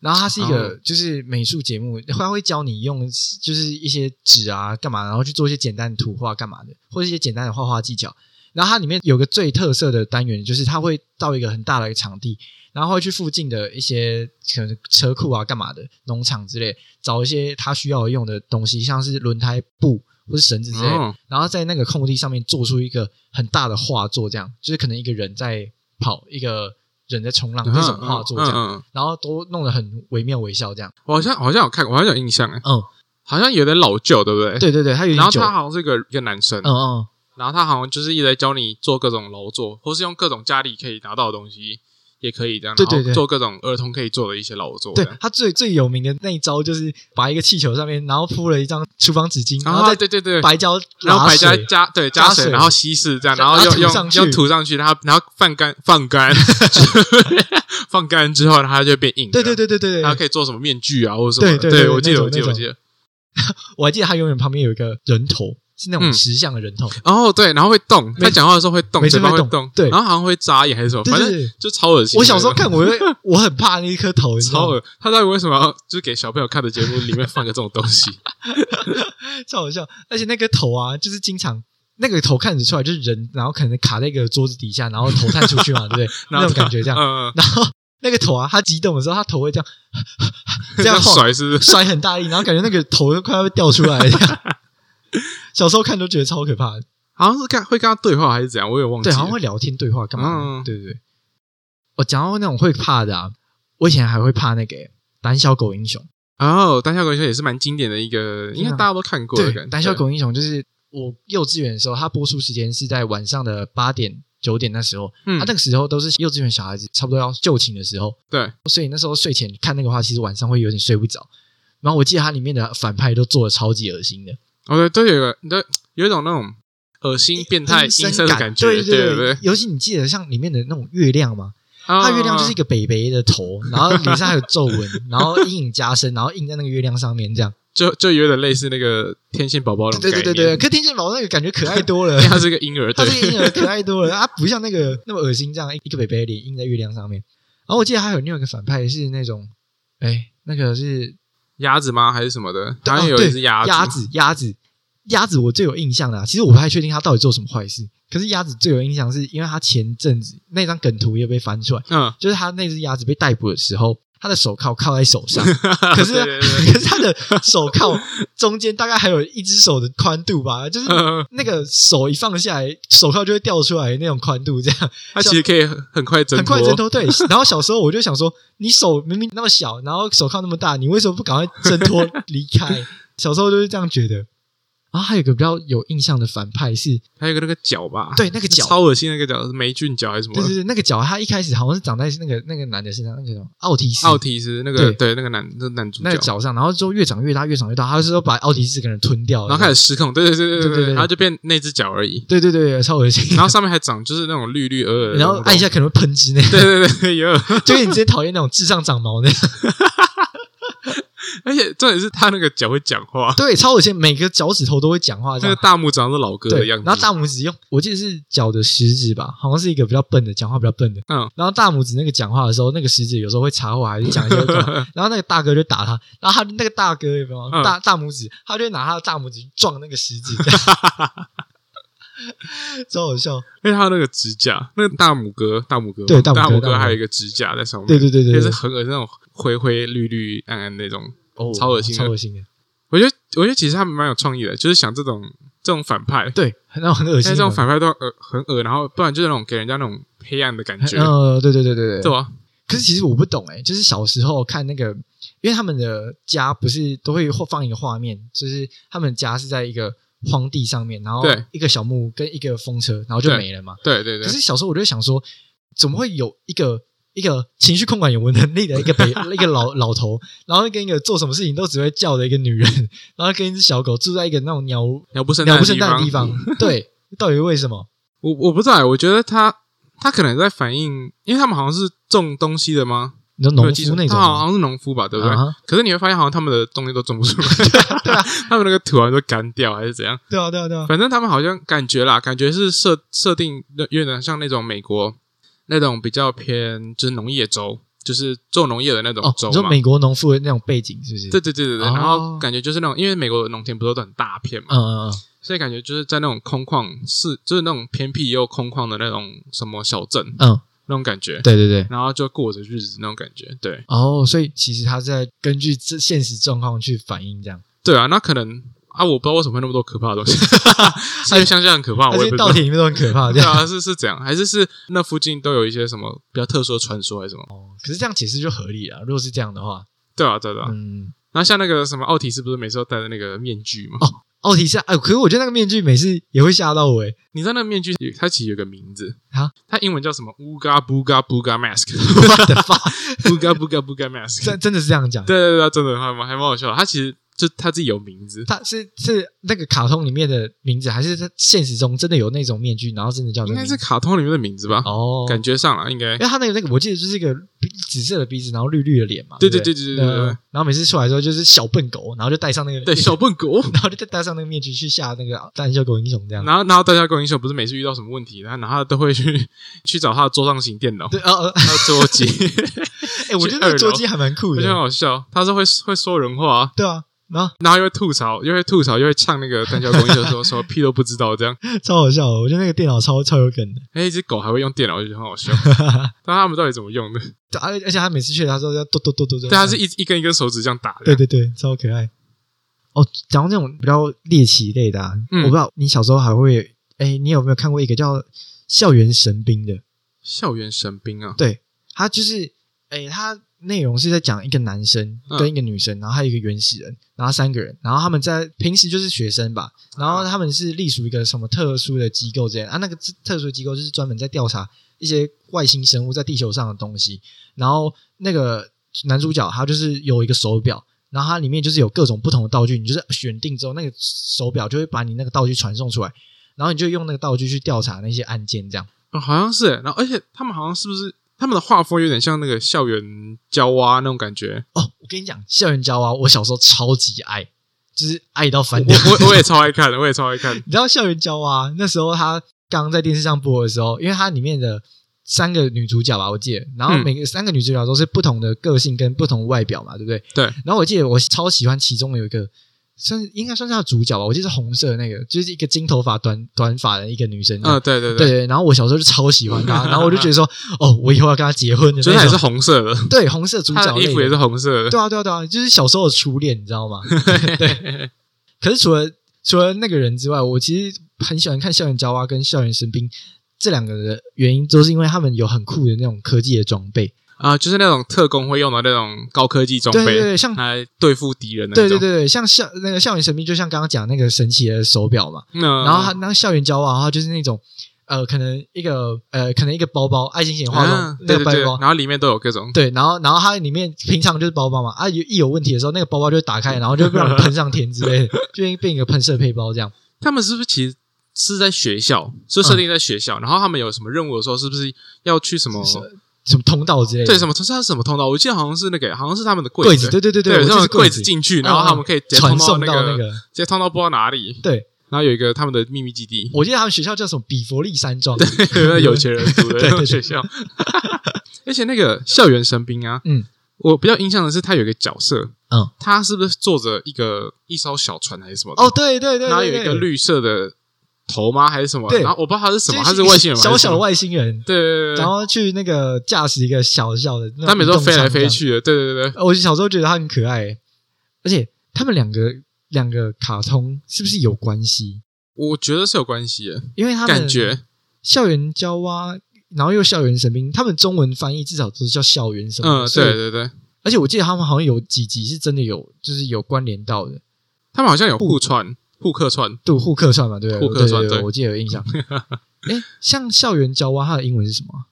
然后它是一个哦就是美术节目，它会教你用就是一些纸啊干嘛，然后去做一些简单的图画干嘛的，或者一些简单的画画技巧。然后它里面有个最特色的单元，就是它会到一个很大的一个场地，然后会去附近的一些可能车库啊干嘛的农场之类，找一些他需要用的东西，像是轮胎布或是绳子之类，哦然后在那个空地上面做出一个很大的画作，这样就是可能一个人在跑，一个人在冲浪这种画作这样，然后都弄得很惟妙惟肖这样。我好像好像有看，我好像有印象哎，嗯，好像有点老旧，对不对？。对对对，他有点。然后他好像是个一个男生，嗯嗯，然后他好像就是一直在教你做各种劳作，或是用各种家里可以拿到的东西，也可以这样，对对对。做各种儿童可以做的一些劳作，对他最最有名的那一招就是把一个气球上面，然后铺了一张厨房纸巾，然后啊，再对对对，白胶然后白胶加对加水，然后稀释这样，然后然后用涂上去用用涂上去，然后然后放干放干，放干 *laughs* *laughs* 之后它就变硬，对对，对对对对，然后可以做什么面具啊或者什么的，对对对我记得我记得我记得，我 *laughs* 还记得他永远旁边有一个人头，是那种嗯石像的人头。哦对，然后会动，他讲话的时候会动，嘴巴会动动，对然后好像会眨眼还是什么，反正对对对就超恶心的。我小时候看，我会我很怕那一颗头，你知道吗？超恶，他到底为什么要就是给小朋友看的节目里面放个这种东西？*laughs* 超好笑。而且那个头啊，就是经常那个头看得出来就是人，然后可能卡在一个桌子底下，然后头探出去嘛，*laughs* 对不对？然后那种感觉这样。嗯，嗯然后那个头啊，他激动的时候，他头会这样这 *laughs* 这样样晃甩是不是？甩很大力，然后感觉那个头都快要掉出来了。这样小时候看都觉得超可怕的。好像是看会跟他对话还是怎样，我也忘记对，了。好像会聊天对话干嘛的？嗯对对对。我讲到那种会怕的啊，我以前还会怕那个胆小狗英雄。哦，胆小狗英雄也是蛮经典的一个，应该大家都看过的感对，觉。胆小狗英雄就是我幼稚园的时候，它播出时间是在晚上的八点九点那时候，嗯啊，那个时候都是幼稚园小孩子差不多要就寝的时候，对，所以那时候睡前看那个话，其实晚上会有点睡不着。然后我记得它里面的反派都做的超级恶心的，哦对，都有一个，都有一种那种恶心、变态、阴森森的感觉，对对对。尤其你记得像里面的那种月亮吗？啊它月亮就是一个北北的头，然后脸上还有皱纹，然后阴影加深，然后印在那个月亮上面，这样。就就有点类似那个天线宝宝那种，对对对对，可天线宝宝那个感觉可爱多了 *laughs* 它是个婴儿，它对这个婴儿可爱多了，它不像那个那么恶心，这样一个北北的脸印在月亮上面。然后我记得还有另外一个反派是那种，哎，那个是鸭子吗？还是什么的？对好像有一只鸭子鸭子，鸭子，鸭子，我最有印象的、啊。其实我不太确定他到底做什么坏事，可是鸭子最有印象是因为他前阵子那张梗图也被翻出来，嗯，就是他那只鸭子被逮捕的时候，他的手铐铐在手上，*laughs* 可是可是他的手铐中间大概还有一只手的宽度吧，就是嗯那个手一放下来，手铐就会掉出来那种宽度，这样 *laughs* 他其实可以很很快挣脱很，快挣脱。对，然后小时候我就想说，你手明明那么小，然后手铐那么大，你为什么不赶快挣脱离开？小时候就是这样觉得。然后还有一个比较有印象的反派是，还有个那个脚吧，对，那个脚超恶心，那个脚是霉菌脚还是什么？对对对，那个脚他一开始好像是长在那个那个男的身上，那个叫奥提斯，奥提斯那个对,对那个男的男主角那个脚上，然后就越长越大，越长越大，他是说把奥提斯给人吞掉了，然后开始失控，对对对对对,对,然后就变那只脚而已，对对对,超恶心，然后上面还长就是那种绿绿鹅，然后按一下可能会喷汁那种，对对对，有，*laughs* 就你直接讨厌那种智障长毛那哈。*laughs* *laughs* 而且重点是他那个脚会讲话，对，超恶心，每个脚趾头都会讲话这样。那个大拇指好像是老哥的对，样子，然后大拇指用，我记得是脚的食指吧，好像是一个比较笨的，讲话比较笨的。嗯，然后大拇指那个讲话的时候，那个食指有时候会插话，还是讲一些干嘛 *laughs* 然后那个大哥就打他，然后他那个大哥有没有、嗯大大拇指，他就拿他的大拇指撞那个食指，这 *laughs* 样 *laughs* 超好笑。因为他那个指甲，那个大拇哥，大拇哥，对大拇哥还有一个指甲在上面，对对对对也是，很恶心那种灰灰绿绿暗暗那种。哦超恶心的超恶心的。我觉得，我觉得其实他们蛮有创意的，就是想这种这种反派，对，那种很恶心的。但这种反派都恶很恶，然后不然就是那种给人家那种黑暗的感觉，呃，对对对对对对啊？可是其实我不懂哎、就是小时候看那个，因为他们的家不是都会放一个画面，就是他们家是在一个荒地上面，然后对一个小木屋跟一个风车，然后就没了嘛。对对对可，是小时候我就想说，怎么会有一个一个情绪控管有能力的一个北 *laughs* 一个老老头，然后跟一个做什么事情都只会叫的一个女人，*laughs* 然后跟一只小狗住在一个那种鸟鸟不生鸟不生蛋的地方，*laughs* 对，到底为什么？我我不知道欸，我觉得他他可能在反映，因为他们好像是种东西的吗？你说农我记错夫那种吗？他好像是农夫吧，对不对？啊可是你会发现，好像他们的东西都种不出来，对啊，他们那个土好像都干掉还是怎样？对啊，对啊，对啊，反正他们好像感觉啦，感觉是设设定的有点像那种美国那种比较偏就是农业州，就是做农业的那种哦，州嘛。你说美国农夫的那种背景是不是？对对对对对，哦然后感觉就是那种，因为美国的农田不是都很大片嘛，嗯嗯嗯，所以感觉就是在那种空旷是就是那种偏僻又空旷的那种什么小镇嗯，那种感觉，对对对。然后就过着日子那种感觉，对哦，所以其实他在根据这现实状况去反映这样，对啊，那可能啊，我不知道为什么会那么多可怕的东西，是因为乡下很可怕，我也不知道稻田里面都很可怕，*laughs* 对啊，是是这样，还是是那附近都有一些什么比较特殊的传说还是什么？哦可是这样解释就合理了。如果是这样的话，对啊，对啊。嗯，然后像那个什么奥体是，不是每次都戴着那个面具吗？哦奥体下，哎，可是我觉得那个面具每次也会吓到我，哎，你知道那个面具它其实有个名字啊，它英文叫什么？Uga Buga Buga Mask，我的妈，Buga Buga Buga Mask。真真的是这样讲。对对对，真的还蛮还蛮好笑的。它其实就他自己有名字，他是是那个卡通里面的名字，还是他现实中真的有那种面具，然后真的叫这应该是卡通里面的名字吧？哦，感觉上了，应该。因为他那个那个，我记得就是一个紫色的鼻子，然后绿绿的脸嘛。对对对对？对对然后每次出来的时候就是小笨狗，然后就戴上那个对小笨狗。*laughs* 然后就再戴上那个面具去吓那个胆小狗英雄这样。然后，然后大家跟英雄不是每次遇到什么问题，然后然后他都会去 *laughs* 去找他的桌上型电脑，对，哦哦，还有桌机，*laughs* 哎，我觉得那个捉鸡还蛮酷我觉得很，好笑。他是会会说人话，对啊，然后然后又会吐槽，又会吐槽，又会唱那个单脚狗英雄说什么屁都不知道这样。*laughs* 超好笑的，我觉得那个电脑超超有梗的。哎，一只狗还会用电脑，我就觉得很好笑。*laughs* 但他们到底怎么用的？对而而且他每次去，他说要剁剁剁剁剁，对，他是一一根一根手指这样打的。对对对，超可爱。哦，讲到这种比较猎奇类的、啊，嗯我不知道你小时候还会，哎，你有没有看过一个叫《校园神兵》的？校园神兵啊，对，他就是，哎，他内容是在讲一个男生嗯跟一个女生，然后还有一个原始人，然后三个人，然后他们在平时就是学生吧，然后他们是隶属一个什么特殊的机构这样啊，那个特殊的机构就是专门在调查一些外星生物在地球上的东西，然后那个男主角他就是有一个手表。然后它里面就是有各种不同的道具，你就是选定之后，那个手表就会把你那个道具传送出来。然后你就用那个道具去调查那些案件，这样。哦，好像是，然后而且他们好像是不是他们的画风有点像那个校园娇娃那种感觉？哦，我跟你讲，校园交啊，我小时候超级爱，就是爱到翻我掉。我我也超爱看的，*laughs* 我也超爱看。你知道校园交啊？那时候他刚在电视上播的时候，因为它里面的三个女主角吧，我记得，然后嗯每个三个女主角都是不同的个性跟不同外表嘛，对不对？对。然后我记得我超喜欢其中有一个，算是应该算是他的主角吧，我记得是红色的那个，就是一个金头发短短发的一个女生。嗯，对对对，对。然后我小时候就超喜欢她，然后我就觉得说，哦，我以后要跟她结婚的所以它也是。红色的，对，红色主角衣服也是红色的。对啊，对啊，对啊，就是小时候的初恋，你知道吗？*laughs* 对。可是除了除了那个人之外，我其实很喜欢看《校园娇娃》跟《校园神兵》这两个的原因，都是因为他们有很酷的那种科技的装备。啊，就是那种特工会用的那种高科技装备，对对对，像来对付敌人的。对对对对，像校那个校园神兵，就像刚刚讲那个神奇的手表嘛。嗯，然后他那个校园娇娃的话，就是那种呃，可能一个呃，可能一个包包，爱心显化嗯那个包包。然后里面都有各种。对，然后然后它里面平常就是包包嘛，啊，有一有问题的时候，那个包包就会打开，然后就会让你喷上天之类的，就会变一个喷射配包这样。*laughs* 他们是不是其实是在学校，是设定在学校，然后他们有什么任务的时候，是不是要去什么？是什么通道之类的？对，什么？它是什么通道？我记得好像是那个，好像是他们的柜子，对对对对，我他们柜子进去，嗯然后他们可以直接传通到那送到那个，直接通到不知道哪里，对，然后有一个他们的秘密基地，我记得他们学校叫什么比佛利山庄。对 *laughs* 有钱人读的 *laughs* 学校。*laughs* 而且那个校园神兵啊，嗯，我比较印象的是他有一个角色，嗯，他是不是坐着一个一艘小船还是什么？哦，对对对，然后有一个绿色的头吗？还是什么？对然后我不知道他是什么，他是外星人吗？小小的外，星人，对对对对然后去那个驾驶一个小小的，他每次都飞来飞去。去的，对对对对，我小时候觉得他很可爱，而且他们两个两个卡通是不是有关系？我觉得是有关系的，因为他们感觉校园交蛙，然后又校园神兵，他们中文翻译至少都是叫校园神兵。对对对，而且我记得他们好像有几集是真的有，就是有关联到的，他们好像有互串、互客串，对，互客串嘛，对不对？互客串对我记得有印象。*laughs* 哎，像校园交蛙，它的英文是什么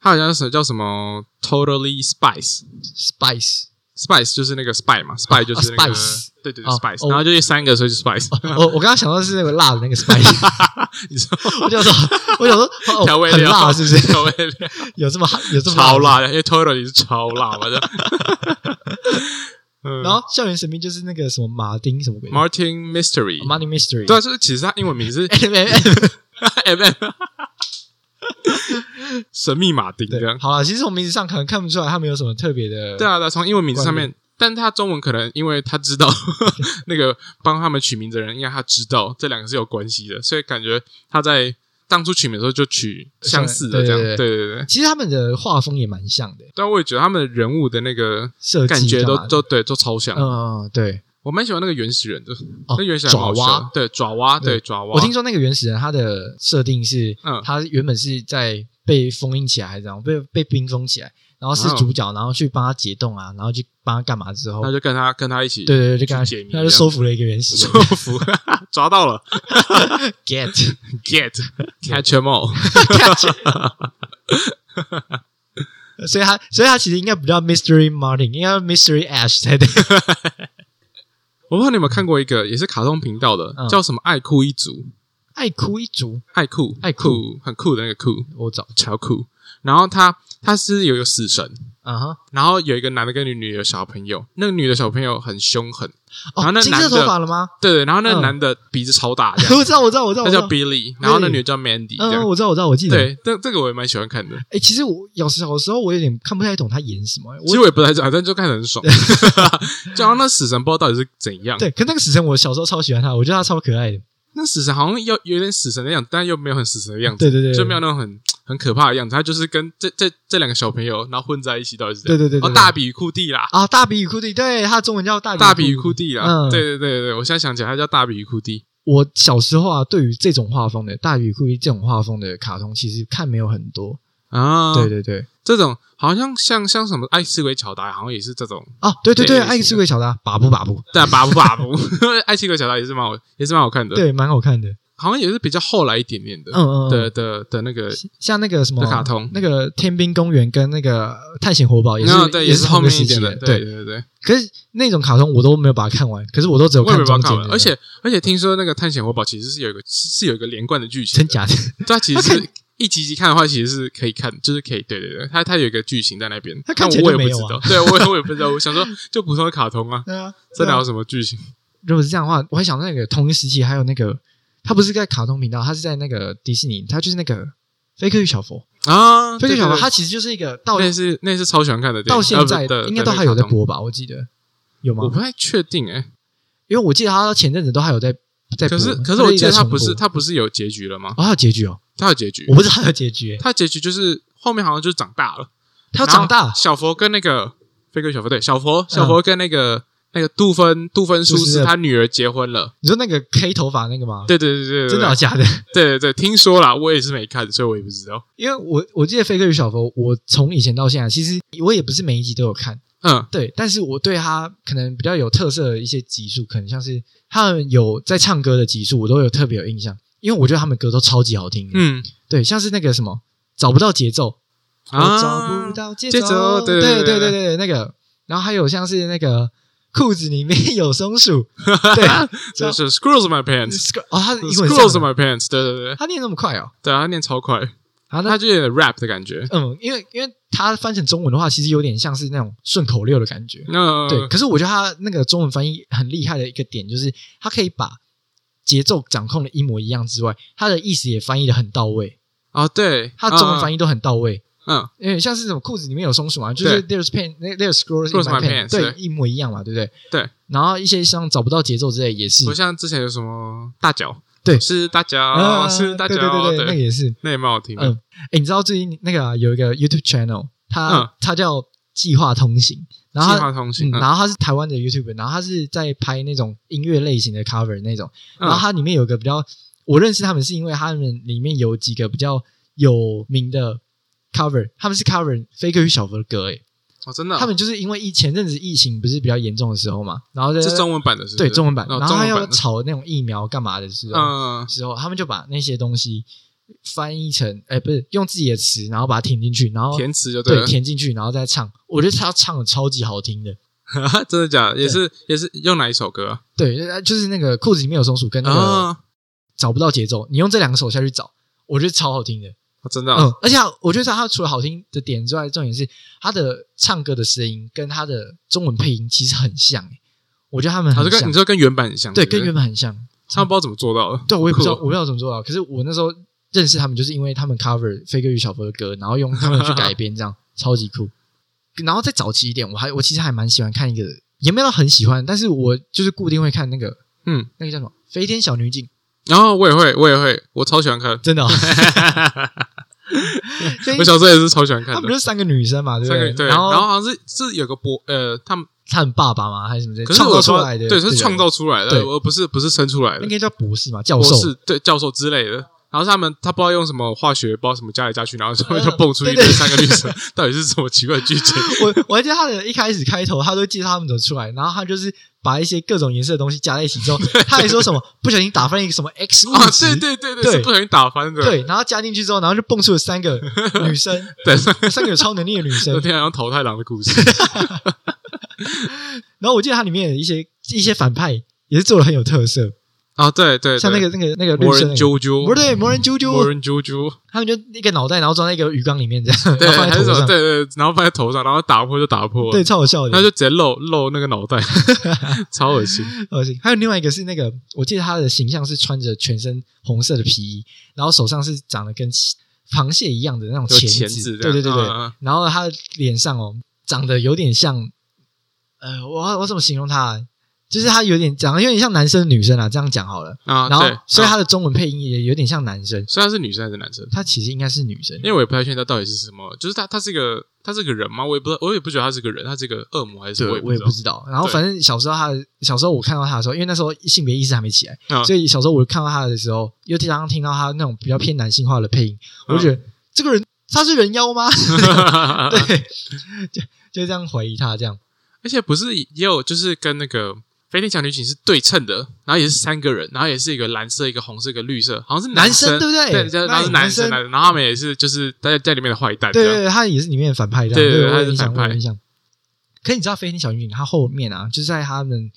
它好像是叫什么 Totally Spice。？Spice。Spice 就是那个 spy 嘛，spy 就是那个、Spice 对对 spice，、哦然后就三个，所以就 spice。我我刚刚想到的是那个辣的那个 spice，*laughs* 你说我想说，我想说，哦调味料辣，是不是？调味料有这么有这么超？辣的，因为 totally 是超辣嘛的。嗯，然后校园神秘就是那个什么马丁什么鬼的。Martin Mystery，Money Mystery，对啊，就是其实他英文名字 *laughs* M M M M，神秘马丁这对，样。好了，其实从名字上可能看不出来他们有什么特别的。对啊，对啊，从英文名字上面，但他中文可能因为他知道 *laughs* 那个帮他们取名的人，应该他知道这两个是有关系的，所以感觉他在当初取名的时候就取相似的这样。对对对其实他们的画风也蛮像的，但我也觉得他们的人物的那个设计感觉都都对，都超像。嗯，对。我蛮喜欢那个原始人的，哦那原始人爪哇，对爪哇，对对爪哇。我听说那个原始人他的设定是，嗯他原本是在被封印起来，还是怎样被被冰封起来，然后是哦主角，然后去帮他解冻啊，然后去帮他干嘛之后他，就跟他跟他一起对对对，就跟他去解谜他就收服了一个原始人收服，*laughs* 抓到了 *laughs* *laughs* get，get catch them all。所以他所以他其实应该不叫 Mystery Martin，应该叫 Mystery Ash 才对。我不知道你有没有看过一个也是卡通频道的，嗯叫什么“爱酷一族爱哭一族，”，爱酷爱酷很酷的那个酷，我找超酷。然后他他是有一个死神，啊哈，然后有一个男的跟女女的小朋友，那个女的小朋友很凶狠，然后那男的头发了吗？对对，然后那个嗯男的鼻子超大，这样 *laughs* 我知道，我知道，我知道，那叫我知道。Billy，然后那女的叫 Mandy，这嗯，样。我知道，我知道，我记得。对，这这个我也蛮喜欢看的。哎，其实我有时候有时候我有点看不太懂他演什么。其实我也不太知道，但就看得很爽。*laughs* 就好像那死神不知道到底是怎样。对，可那个死神我小时候超喜欢他，我觉得他超可爱的。那死神好像要有点死神的样子，但又没有很死神的样子。对对对，就没有那种很很可怕的样子。他就是跟这这这两个小朋友，然后混在一起，到底是这样哦，对对对对对大比与库蒂啦，啊，大比与库蒂，对，他的中文叫大大比与库库蒂啦。嗯对对对对，我现在想起来，他叫大比与库蒂。我小时候啊，对于这种画风的大比与库蒂这种画风的卡通，其实看没有很多。啊，对，对对，这种好像像像什么爱斯鬼巧达，好像也是这种，啊，对对对，爱斯鬼乔达，把不把不，对啊，巴布巴布，艾奇格乔达也是蛮好，也是蛮好看的。对，蛮好看的。好像也是比较后来一点点的，嗯嗯嗯。的的的那个，像那个什么的卡通。那个天兵公园跟那个探险活宝也是嗯对，也是后面一点的，对对。对对，可是那种卡通我都没有把它看完，可是我都只有看中间的把它看完，而且而且听说那个探险活宝其实是有一个是是有一个连贯的剧情。的，真假的，*laughs* 它其实是一集集看的话，其实是可以看，就是可以，对对对，它它有一个剧情在那边，它看我也不知道，对我也 *laughs* 我也不知道，我想说就普通的卡通啊，对啊，这哪有什么剧情？如果是这样的话，我还想到那个同一时期还有那个，他不是在卡通频道，他是在那个迪士尼，他就是那个《飞科与小佛》，啊，《飞科与小佛》对对对。它其实就是一个到那是那是超喜欢看的电影，到现在应该都还有在，播吧？我记得。有吗？我？不太确定哎，因为我记得他前阵子都还有在在播，可是可是我记得它在重播。不是他不是有结局了吗？哦，还有结局哦，他有结局。我，不知道他有结局，欸。它结局就是后面好像就是长大了，他要长大小佛跟那个飞哥小佛对小佛小佛跟那个那个杜芬杜芬舒杜斯的斯他女儿结婚了，你说那个黑头发那个吗？对对对对对，真的哦假的？*laughs* 对对对，听说啦，我也是没看，所以我也不知道。因为我我记得《飞哥与小佛》，我从以前到现在，其实我也不是每一集都有看，嗯，对，但是我对他可能比较有特色的一些集数，可能像是他们有在唱歌的集数，我都有特别有印象，因为我觉得他们歌都超级好听。嗯对，像是那个什么找不到节奏，我找不到节节奏对对对对对对，那个，然后还有像是那个裤子里面有松鼠，*laughs* 对，就是 Screws my pants。哦，他英文 Screws my pants，对对对，他念那么快哦，对啊，他念超快，他他就有点 rap 的感觉。嗯，因为因为他翻成中文的话，其实有点像是那种顺口溜的感觉，那对，可是我觉得他那个中文翻译很厉害的一个点，就是他可以把节奏掌控的一模一样之外，他的意思也翻译的很到位，哦，对，他中文翻译，译都很到位。嗯，因为像是什么裤子里面有松鼠嘛，就是 there's pen there's screws in my pants，pants，对，一模一样嘛，对不对？对。然后一些像找不到节奏之类也是。不，像之前有什么大脚，对。是大脚，啊是大脚，对对对，那个也是。那也蛮好听的。嗯，哎，你知道最近那个啊有一个 YouTube channel，它嗯。它叫计划通行，然后计划通行，然后他是台湾的 YouTube，然后它是在拍那种音乐类型的 cover 那种，嗯。然后它里面有个比较，我认识他们是因为他们里面有几个比较有名的 cover，他们是 cover 飞哥与小佛的歌，诶，哦，真的哦，他们就是因为疫前阵子疫情不是比较严重的时候嘛，然后在是中文版的，是是？对中文版，哦然后他要中文版的，炒那种疫苗干嘛的时候，嗯，时候他们就把那些东西翻译成，哎，不是用自己的词，然后把它填进去，然后填词就对了，填进去，然后再唱，我觉得他唱的超级好听的。*laughs* 真的假的？*laughs* 也是也是用哪一首歌啊？对，呃就是那个裤子里面有松鼠跟那个啊，找不到节奏，你用这两个手下去找，我觉得超好听的。哦真的而且我觉得他除了好听的点之外，重点是他的唱歌的声音跟他的中文配音其实很像、欸，我觉得他们很像跟你，说跟原版很像，对，跟原版很像。他们不知道怎么做到的。对，我也不知道，*laughs* 我不知道怎么做到。可是我那时候认识他们，就是因为他们 cover 飞哥与小佛的歌，然后用他们去改编，这样 *laughs* 超级酷。然后再早期一点，我还我其实还蛮喜欢看一个，也没有很喜欢，但是我就是固定会看那个嗯，那个叫什么《飞天小女警》，然后我也会，我也会，我超喜欢看。真的、哦。*laughs* 我小时候也是超喜欢看的他们就。是三个女生嘛，对不对？对，然后然后好像是是有个博呃，他们他们爸爸嘛，还是什么之类的？可是创我说造出来的，对，是创造出来对的，而不是不是生出来的应。该叫博士嘛，教授。博士对教授之类的。然后他们他不知道用什么化学，不知道什么加来加去，然后上面就蹦出一堆三个女生，*laughs* 到底是什么奇怪的剧情？我我还记得他的一开始开头，他都介绍他们怎么出来，然后他就是把一些各种颜色的东西加在一起之后，*laughs* 他还说什么不小心打翻一个什么 *laughs* X 物啊，质，对对对对，对是不小心打翻的。对然后加进去之后，然后就蹦出了三个女生，对，三个有超能力的女生昨。天好像桃太郎的故事。然后我记得它里面有一些一些反派也是做的很有特色，啊，对对，像那个那个那个魔人啾啾，不对，魔人啾啾，魔人啾啾，他们就一个脑袋，然后装在一个鱼缸里面这样，对，对对，然后放在头上，然后打破就打破，对，，超好笑的。他就直接露露那个脑袋，*laughs* 超恶心。恶心。还有另外一个是那个，我记得他的形象是穿着全身红色的皮衣，然后手上是长得跟螃蟹一样的那种有钳钳子对对对然后他的脸上哦，长得有点像，呃，我我怎么形容他啊？就是他有点长得有点像男生女生啊，这样讲好了。啊，然后对，所以啊他的中文配音也有点像男生，虽然是女生还是男生，他其实应该是女生因。为我也不太确定他到底是什么，就是他他是个他是个人吗？我也不知道，我也不觉得他是个人，他是个恶魔还是什么？对，我我也不知道。然后反正小时候他小时候我看到他的时候，因为那时候性别意识还没起来，道。所以小时候我看到他的时候，又经常听到他那种比较偏男性化的配音，我就觉得这个人他是人妖吗？嗯 *laughs* 对，就就这样怀疑他这样。而且不是也有就是跟那个飞天小女警是对称的，然后也是三个人，然后也是一个蓝色、一个红色、一个绿色，好像是男生生对不对对，然后是男男生，生男生然后他们也是就是在在里面的坏蛋，对对对，他也是里面的反派这样，对他是反派。可你知道飞天小女警他后面啊，就是在他们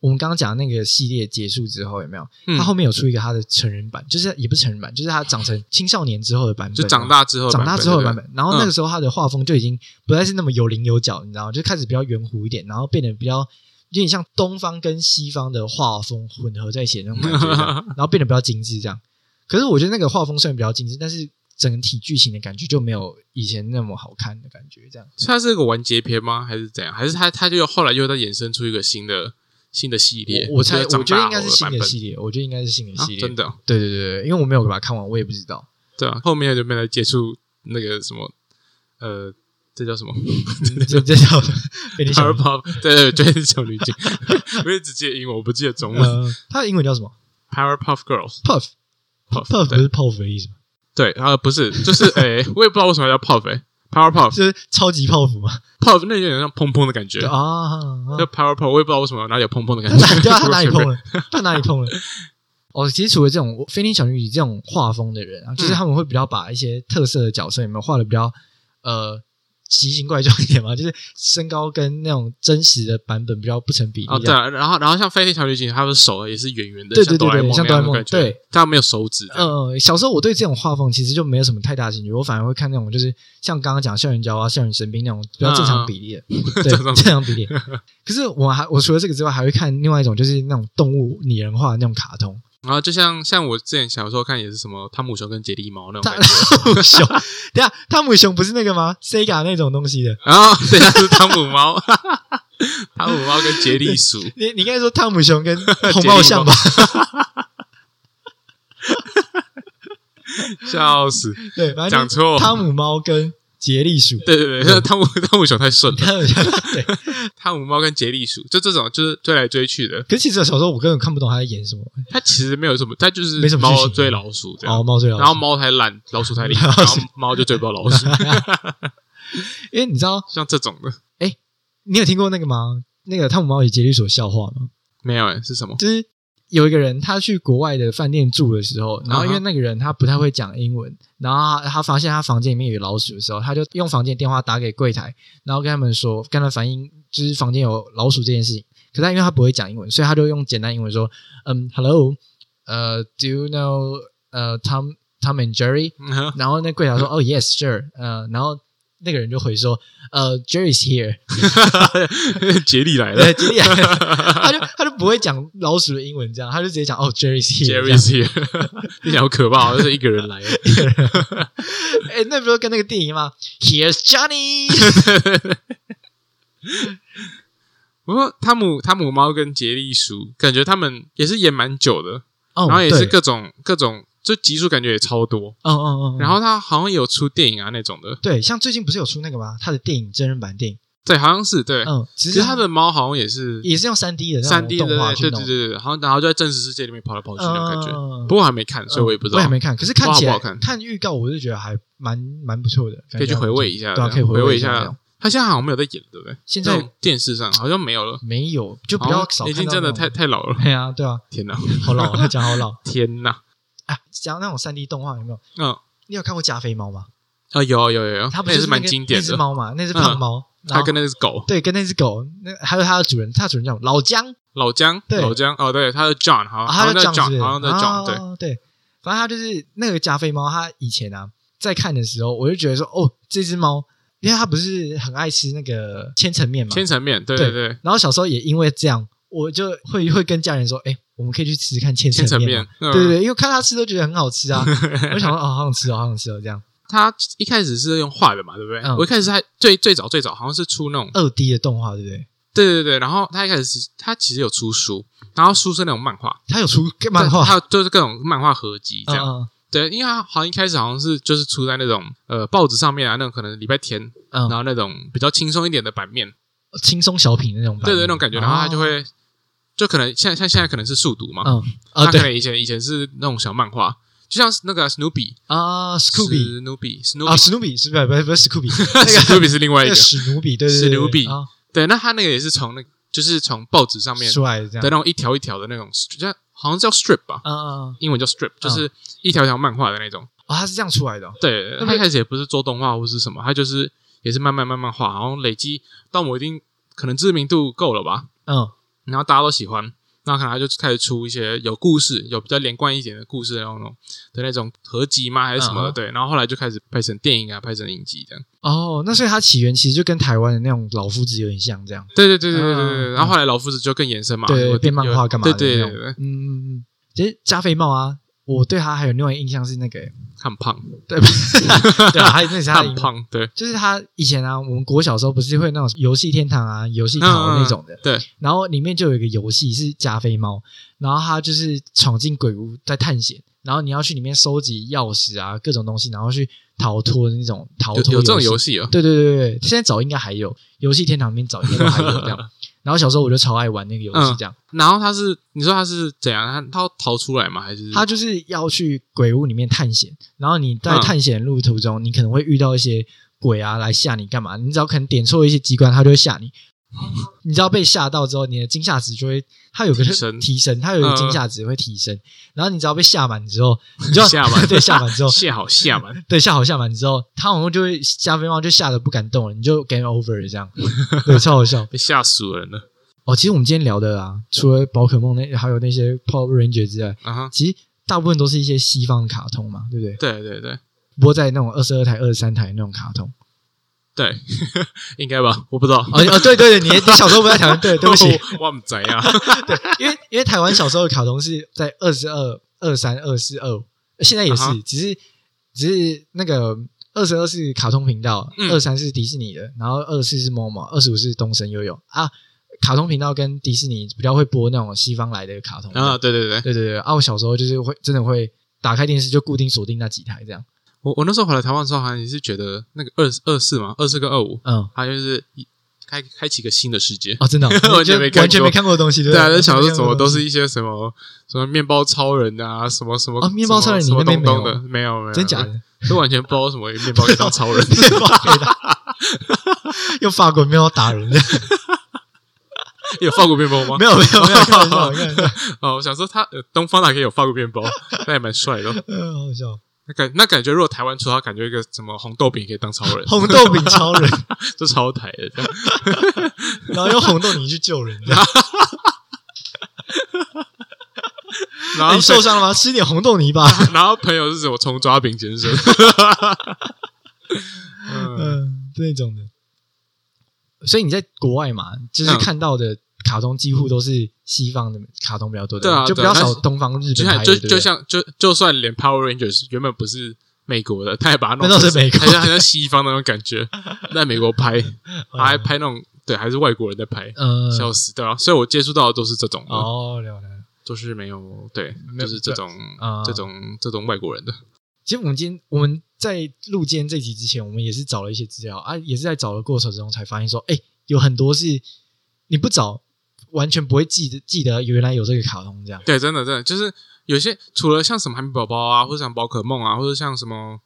我们刚刚讲的那个系列结束之后，有没有？嗯他后面有出一个他的成人版，就是也不是成人版，就是他长成青少年之后的版本，就长大之后长大之后的版本。然后那个时候他的画风就已经不再是那么有棱有角，你知道吗？就开始比较圆弧一点，然后变得比较有点像东方跟西方的画风混合在一起那种感觉，*laughs* 然后变得比较精致这样。可是我觉得那个画风虽然比较精致，但是整体剧情的感觉就没有以前那么好看的感觉，这样。它是一个完结篇吗？还是怎样？还是它它就后来又再衍生出一个新的新的系列？我我猜，我觉得大应该是新的系列，我觉得应该是新的啊系列，真的对对对，因为我没有把它看完，我也不知道。对啊，后面就没来接触那个什么呃，这叫什么这 *laughs* 这叫被你想 Powerpuff？对对，对就是小女警，*laughs* 我也只记得英文，我不记得中文。呃，它的英文叫什么 Powerpuff Girls？Puff Puff Puff 不是 Puff 的意思吗？对啊，不是，就是 *laughs* 诶，我也不知道为什么叫 Puff 诶，Powerpuff 就是超级泡芙嘛。Puff 那有点像砰砰的感觉对，啊，就 Powerpuff 我也不知道为什么哪里有砰砰的感他觉哪，对啊，他哪里碰了？了？他哪里碰了？哦，其实除了这种飞天小女警这种画风的人啊，就是他们会比较把一些特色的角色有没有画的比较呃奇形怪状一点嘛，*laughs* 就是身高跟那种真实的版本比较不成比例哦，对啊，然后然后像飞天小女警，她的手也是圆圆的，对对对像哆啦 A 梦像哆啦 A 梦对，但没有手指嗯。呃，小时候我对这种画风其实就没有什么太大兴趣，我反而会看那种就是像刚刚讲校园交啊、校园神兵那种比较正常比例的，对 *laughs* 正常。正常比例。可是我还我除了这个之外，还会看另外一种就是那种动物拟人化的那种卡通，然后就像像我之前小时候看也是什么汤姆熊跟杰利猫那种汤感觉，*laughs* 姆熊，等一下汤姆熊不是那个吗？Sega 那种东西的。然后对，啊是汤姆猫，*laughs* 汤姆猫跟杰利鼠，你你刚才说汤姆熊跟 *laughs* 红帽象吧？笑死，对，反正讲就是错，汤姆猫跟杰利鼠。对对对，*laughs* 汤姆汤姆熊太顺了，汤姆熊对，*laughs* 汤姆猫跟杰利鼠就这种就是追来追去的，可是其实小时候我根本看不懂他在演什么。它其实没有什么，它就是没什么猫追老鼠这样哦，，猫追老，然后猫太懒，老鼠太厉害，*laughs* 然后猫就追不到老鼠，因为你知道，像这种的你有听过那个吗？那个汤姆猫与杰利鼠的笑话吗？没有诶，是什么？就是有一个人他去国外的饭店住的时候，然后因为那个人他不太会讲英文，然后他他发现他房间里面有老鼠的时候，他就用房间电话打给柜台，然后跟他们说，跟他反映就是房间有老鼠这件事情。可是他因为他不会讲英文，所以他就用简单英文说，嗯，Hello，呃，Do you know 呃 Tom Tom and Jerry？然后那柜台说，哦，Yes，sure，呃，然后那个人就回说，呃，Jerry's here。*laughs* 杰利来了，杰利来了，他就他就不会讲老鼠的英文，这样他就直接讲哦，Jerry's here。，Jerry's here，听起来好可怕，就是一个人来了。*laughs* 哎，那不是跟那个电影吗？Here's Johnny。*laughs* 不过汤姆汤姆猫跟杰利鼠，感觉他们也是演蛮久的，哦然后也是各种各种，就集数感觉也超多。嗯嗯嗯，嗯然后他好像有出电影啊那种的，对，像最近不是有出那个吗？他的电影真人版电影，对，好像是对。嗯，其实他的猫好像也是也是用三 D 的三 D 的，动画去弄对对对，对，好像然后就在真实世界里面跑来跑去那种感觉。嗯不过我还没看，所以我也不知道我也，没看，可是看起来不好看看预告，我就觉得还蛮蛮不错的，可以去回味一下，对啊，这样回味一下。他现在好像没有在演，对不对？现在电视上好像没有了，没有，就比较少。已经真的太太老了。对啊，对啊，天哪，好老，讲好老。*laughs* 天哪！啊，讲那种三 D 动画有没有？嗯，你有看过加菲猫吗？啊有有有有，它不是蛮经典的。那只。猫嘛？那只胖猫，它跟那只狗。对，跟那只狗，那还有它的主人，它的主人叫什么？老姜，老姜，对。老姜？哦，对，它的 John 好它叫 John，好像在 John，对，啊对，反正它就是那个加菲猫，它以前啊在看的时候，我就觉得说，哦，这只猫，因为它不是很爱吃那个千层面嘛，千层面，对对对，然后小时候也因为这样，我就会会跟家人说，哎，我们可以去吃吃看千千层面。面，对对因为看他吃都觉得很好吃啊，*laughs* 我想说，哦，好想吃哦，好想吃哦，这样他一开始是用画的嘛，对不对？嗯我一开始他最最早最早好像是出那种，二 D 的动画，对不对？对对对，然后他一开始是他其实有出书，然后书是那种漫画，他有出漫画，他就是各种漫画合集这样。嗯对，因为他好像一开始好像是就是出在那种呃报纸上面啊，那种可能礼拜天，然后那种比较轻松一点的版面，轻松小品的那种版对面，对那种感觉，然后他就哦，会就可能像像现在可能是速读嘛，嗯啊，对他可能以前以前是那种小漫画，就像是那个 Snoopy 啊，Scooby Snoopy 啊 Snoopy 史努比是不是不是不是 Scooby，*laughs* 那个 Snoopy 是另外一那个个史努比，对对对，史努比。啊。对，那他那个也是从那就是从报纸上面出来这样。的那，种一条一条的那种，叫好像叫 strip 吧，嗯嗯嗯，英文叫 strip，就是一条条漫画的那种。哦，他是这样出来的哦，对，那他一开始也不是做动画或是什么，他就是也是慢慢慢慢画，然后累积到某一定可能知名度够了吧，嗯然后大家都喜欢，那可能他就开始出一些有故事、有比较连贯一点的故事的那种的那种合集吗？还是什么的？嗯哼对，然后后来就开始拍成电影啊，拍成影集这样。哦，那所以它起源其实就跟台湾的那种老夫子有点像，这样，对对对对对对对。嗯然后后来老夫子就更延伸嘛，对，有变漫画干嘛对对对，嗯嗯嗯，其实加菲猫啊，我对他还有另外一个印象是那个，很胖，对，*laughs* 对啊，还有那是他很胖，对，就是他以前啊，我们国小时候不是会那种游戏天堂啊、游戏桃那种的，嗯对，然后里面就有一个游戏是加菲猫，然后他就是闯进鬼屋在探险，然后你要去里面收集钥匙啊各种东西，然后去逃脱的那种逃脱有有这种游游戏啊，对对对对对，现在找应该还有游戏天堂里面找应该还有这样。然后小时候我就超爱玩那个游戏，这样、然后他是你说他是怎样？他他要逃出来吗？还是他就是要去鬼屋里面探险，然后你在嗯探险路途中，你可能会遇到一些鬼啊来吓你干嘛？你只要可能点错一些机关，他就会吓你。你知道被吓到之后，你的惊吓值就会，它有个提升提升，它有一个嗯惊吓值会提升。然后你只要被吓满之后，你就要 *laughs* 吓满 *laughs* 对吓满之后，吓好吓满？*laughs* 对吓好吓满之后，它好像就会加菲猫就吓得不敢动了，你就 game over 了这样，对，超好笑。被吓死人了哦，其实我们今天聊的啊，除了宝可梦那还有那些 Power Ranger 之外！其实大部分都是一些西方的卡通嘛，对不对？对对对播在那种二十二台、二十三台那种卡通。对，*laughs* 应该吧？我不知道。哦哦，对对对，你你小时候不在台湾，对，对不起，*laughs* 我我不知呀。*laughs* 因为因为台湾小时候的卡通是在二十二、二三、二四、二五，现在也是啊只是只是那个二十二是卡通频道，嗯二三是迪士尼的，然后二四是 MOMO，二十五是东森悠悠啊。卡通频道跟迪士尼比较会播那种西方来的卡通啊，对对对，对对对啊！我小时候就是会真的会打开电视就固定锁定那几台这样。我我那时候回来台湾的时候，好像也是觉得那个二二四嘛，二四跟二五，嗯，好像就是一开开启一个新的世界。哦，真的哦、*laughs* 完全没看过完全没看过的东西，对啊，对？就想说怎么都是一些什么什么面包超人啊，什么什么啊面包超人什么东东的，没有没有，真假的？就完全不知道什么面包可以当超人。面包可以打，*laughs* 用法国面包打人的，*laughs* 有法国面包吗？没有没有没有，开玩笑，开玩笑，哦，我想说他呃东方哪可以有法国面包，那也蛮帅的哦。嗯，好好笑。那感那感觉，如果台湾出，他感觉一个什么红豆饼可以当超人，红豆饼超人，*laughs* 就超台的这样。*laughs* 然后用红豆泥去救人，这 *laughs* 样然后你受伤了吗？吃点红豆泥吧。然后朋友是什么葱抓饼先生？嗯，嗯，那种的。所以你在国外嘛，就是嗯看到的卡通几乎都是西方的卡通比较多的，对啊就比较少东方日本拍的，就就像就就算连 Power Rangers 原本不是美国的，他也把它弄那都是美国好像好像西方那种感觉，*laughs* 在美国拍，*laughs* 嗯还拍那种对，还是外国人在拍，嗯，笑死对啊！所以我接触到的都是这种，哦，了解。都是没有对，就是这种啊这种这种外国人的。其实我们今天我们在录今天这集之前，我们也是找了一些资料啊，也是在找的过程中才发现说，哎，有很多是你不找完全不会记得记得原来有这个卡通这样。对，真的真的就是有些除了像什么海绵宝宝啊，或者像宝可梦啊，或者像什么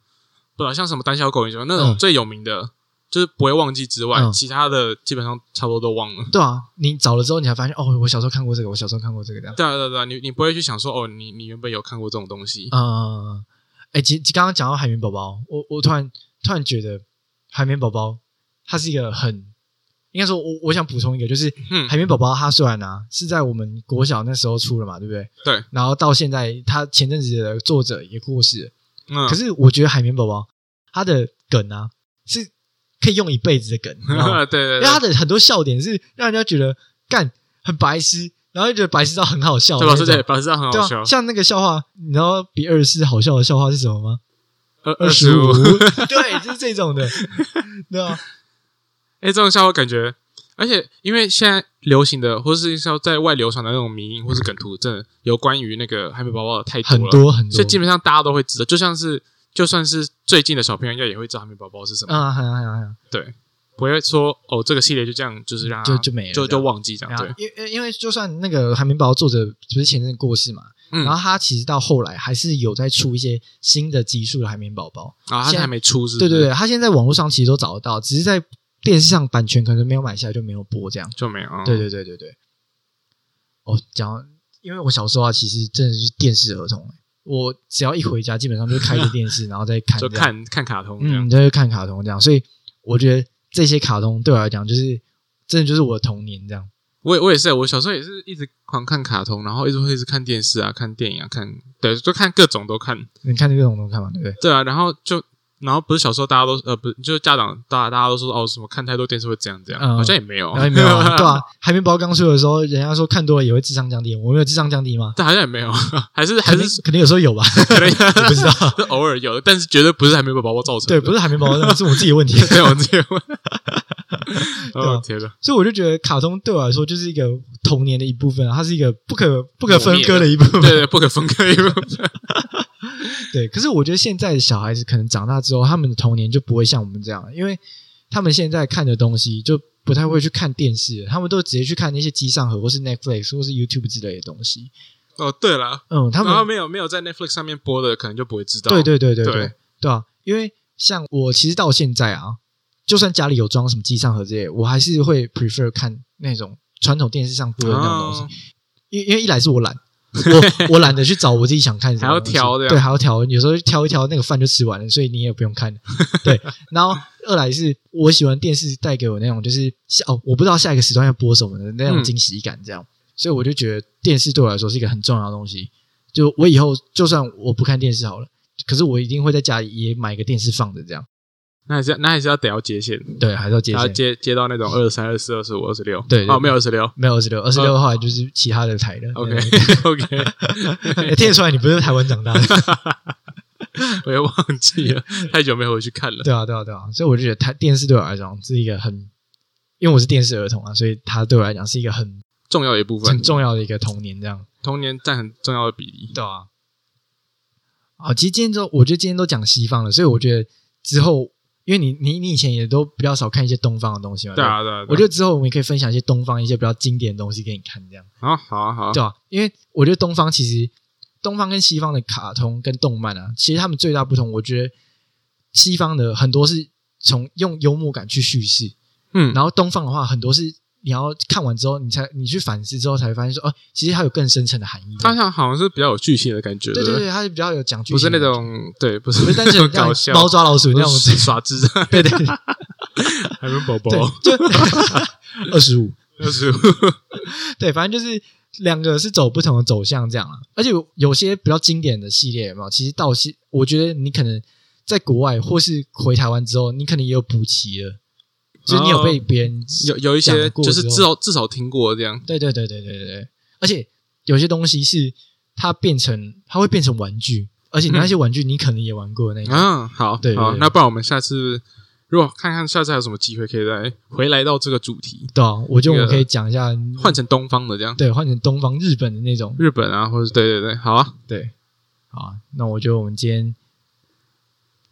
不知道像什么胆小狗那种嗯最有名的，就是不会忘记之外，嗯其他的基本上差不多都忘了。对啊，你找了之后，你才发现哦，我小时候看过这个，我小时候看过这个这样。对啊对啊对啊，你你不会去想说哦，你你原本有看过这种东西，嗯，哎，其其刚刚讲到海绵宝宝，我我突然突然觉得海绵宝宝它是一个很，应该说我我想补充一个，就是嗯。海绵宝宝它虽然啊是在我们国小那时候出了嘛，对不对？对，然后到现在，它前阵子的作者也过世了，嗯，可是我觉得海绵宝宝它的梗啊是可以用一辈子的梗，你知道吗？*laughs* 对对因为它，的很多笑点是让人家觉得干很白痴，然后就觉得白痴到很好笑的那种。对吧对，老师这样很对啊，好笑，像那个笑话，你知道比二十四好笑的笑话是什么吗？二二十五，五，对，就是这种的，对啊，哎，这种笑话感觉，而且因为现在流行的，或是说在外流传的那种迷音或是梗图，真的有关于那个海绵宝宝的太多了，多很多，所以基本上大家都会知道，就像是就算是最近的小朋友，应该也会知道海绵宝宝是什么，啊，还有还有还有，对，不会说哦这个系列就这样，就是让它就就没了就就忘记这样，对，因为因为就算那个海绵宝宝作者不是前阵过世嘛，嗯然后他其实到后来还是有在出一些新的集数的海绵宝宝，啊，他现在还没出是不是，对对对，他现在在网络上其实都找得到，只是在电视上版权可能没有买下来就没有播这样。就没有。对对对对对。哦，讲，因为我小时候啊，其实真的是电视儿童、欸。我只要一回家，基本上就开着电视，然后再看，*laughs* 就看看卡通。嗯，就是看卡通这样。所以我觉得这些卡通对我来讲，就是真的就是我的童年这样。我也我也是，我小时候也是一直狂看卡通，然后一直会一直看电视啊，看电影啊，看对，就看各种都看。你看各种都看嘛，对不对？对啊，然后就。然后不是小时候大家都呃不是就是家长大大家都说哦什么看太多电视会这样这样，好像也没有，也没有 *laughs* 对啊，海绵宝宝刚出的时候，人家说看多了也会智商降低，我们有智商降低吗？但好像也没有，*laughs* 还是还是肯定有时候有吧，可能 *laughs* 不知道，偶尔有，但是绝对不是海绵宝宝造成的，对，不是海绵宝宝，是我自己的问题，对我自己的问题。哦天呐，所以我就觉得卡通对我来说就是一个童年的一部分啊，它是一个不可不可分割的一部分，对，不可分割一部分。对，可是我觉得现在的小孩子可能长大之后，他们的童年就不会像我们这样，因为他们现在看的东西就不太会去看电视，他们都直接去看那些机上盒或是 Netflix 或是 YouTube 之类的东西。哦，对了，嗯，他们没有没有在 Netflix 上面播的，可能就不会知道。对对对对对对啊！因为像我其实到现在啊，就算家里有装什么机上盒这些，我还是会 prefer 看那种传统电视上播的那种东西，因因为一来是我懒。*laughs* 我我懒得去找我自己想看什么，还要挑对，还要调，有时候挑一挑，那个饭就吃完了，所以你也不用看。*laughs* 对，然后二来是我喜欢电视带给我那种就是下哦，我不知道下一个时段要播什么的那种惊喜感，这样，所以我就觉得电视对我来说是一个很重要的东西。就我以后就算我不看电视好了，可是我一定会在家里也买个电视放着这样。那还是那还是要得要接线，对，还是要接线，接接到那种二十三、二十四、二十五、二十六，对，哦，没有二十六，没有二十六，二十六的话就是其他的台的。OK，OK，*laughs* *laughs* 听得出来你不是台湾长大的，*laughs* 我也忘记了，太久没回去看了。对啊，对啊，对啊，所以我就觉得台电视对我来讲是一个很，因为我是电视儿童啊，所以它对我来讲是一个很重要的一部分，很重要的一个童年，这样。童年占很重要的比例，对啊。啊，其实今天都，我觉得今天都讲西方了，所以我觉得之后。因为你你你以前也都比较少看一些东方的东西嘛，对啊对啊。我觉得之后我们也可以分享一些东方一些比较经典的东西给你看，这样啊好啊好，对啊？因为我觉得东方其实东方跟西方的卡通跟动漫啊，其实他们最大不同，我觉得西方的很多是从用幽默感去叙事，嗯，然后东方的话很多是。你要看完之后，你才你去反思之后，才会发现说，哦，其实它有更深层的含义。它像好像是比较有剧情的感觉，对对对，它是比较有讲剧情，不是那种对，不是不是单纯 *laughs* 搞笑。猫抓老鼠那种。耍智，*laughs* 对对，海绵宝宝，就 *laughs* 二十五，二十五，对，反正就是两个是走不同的走向这样啊。而且有些比较经典的系列嘛，其实到现，我觉得你可能在国外或是回台湾之后，你可能也有补齐了。就是你有被别人有有一些，就是至少至少听过这样。对对对对对对对，而且有些东西是它变成它会变成玩具，而且那些玩具你可能也玩过那个。嗯，好，对，好，那不然我们下次如果看看下次还有什么机会可以再回来到这个主题。对啊，我觉得我们可以讲一下换成东方的这样，对，换成东方日本的那种日本啊，或者对对对，好啊，对，好啊，那我觉得我们今天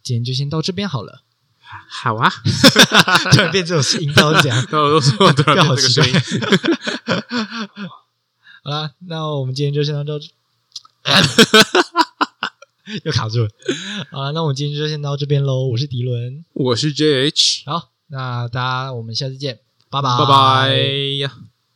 今天就先到这边好了。好啊，*laughs* 突然变这种音调是这样，*laughs* 都说 *laughs* 要好奇怪。好了，那我们今天就先到这，又卡住了。好了，那我们今天就先到这边喽。我是迪伦，我是 JH。好，那大家我们下次见，拜拜拜拜呀。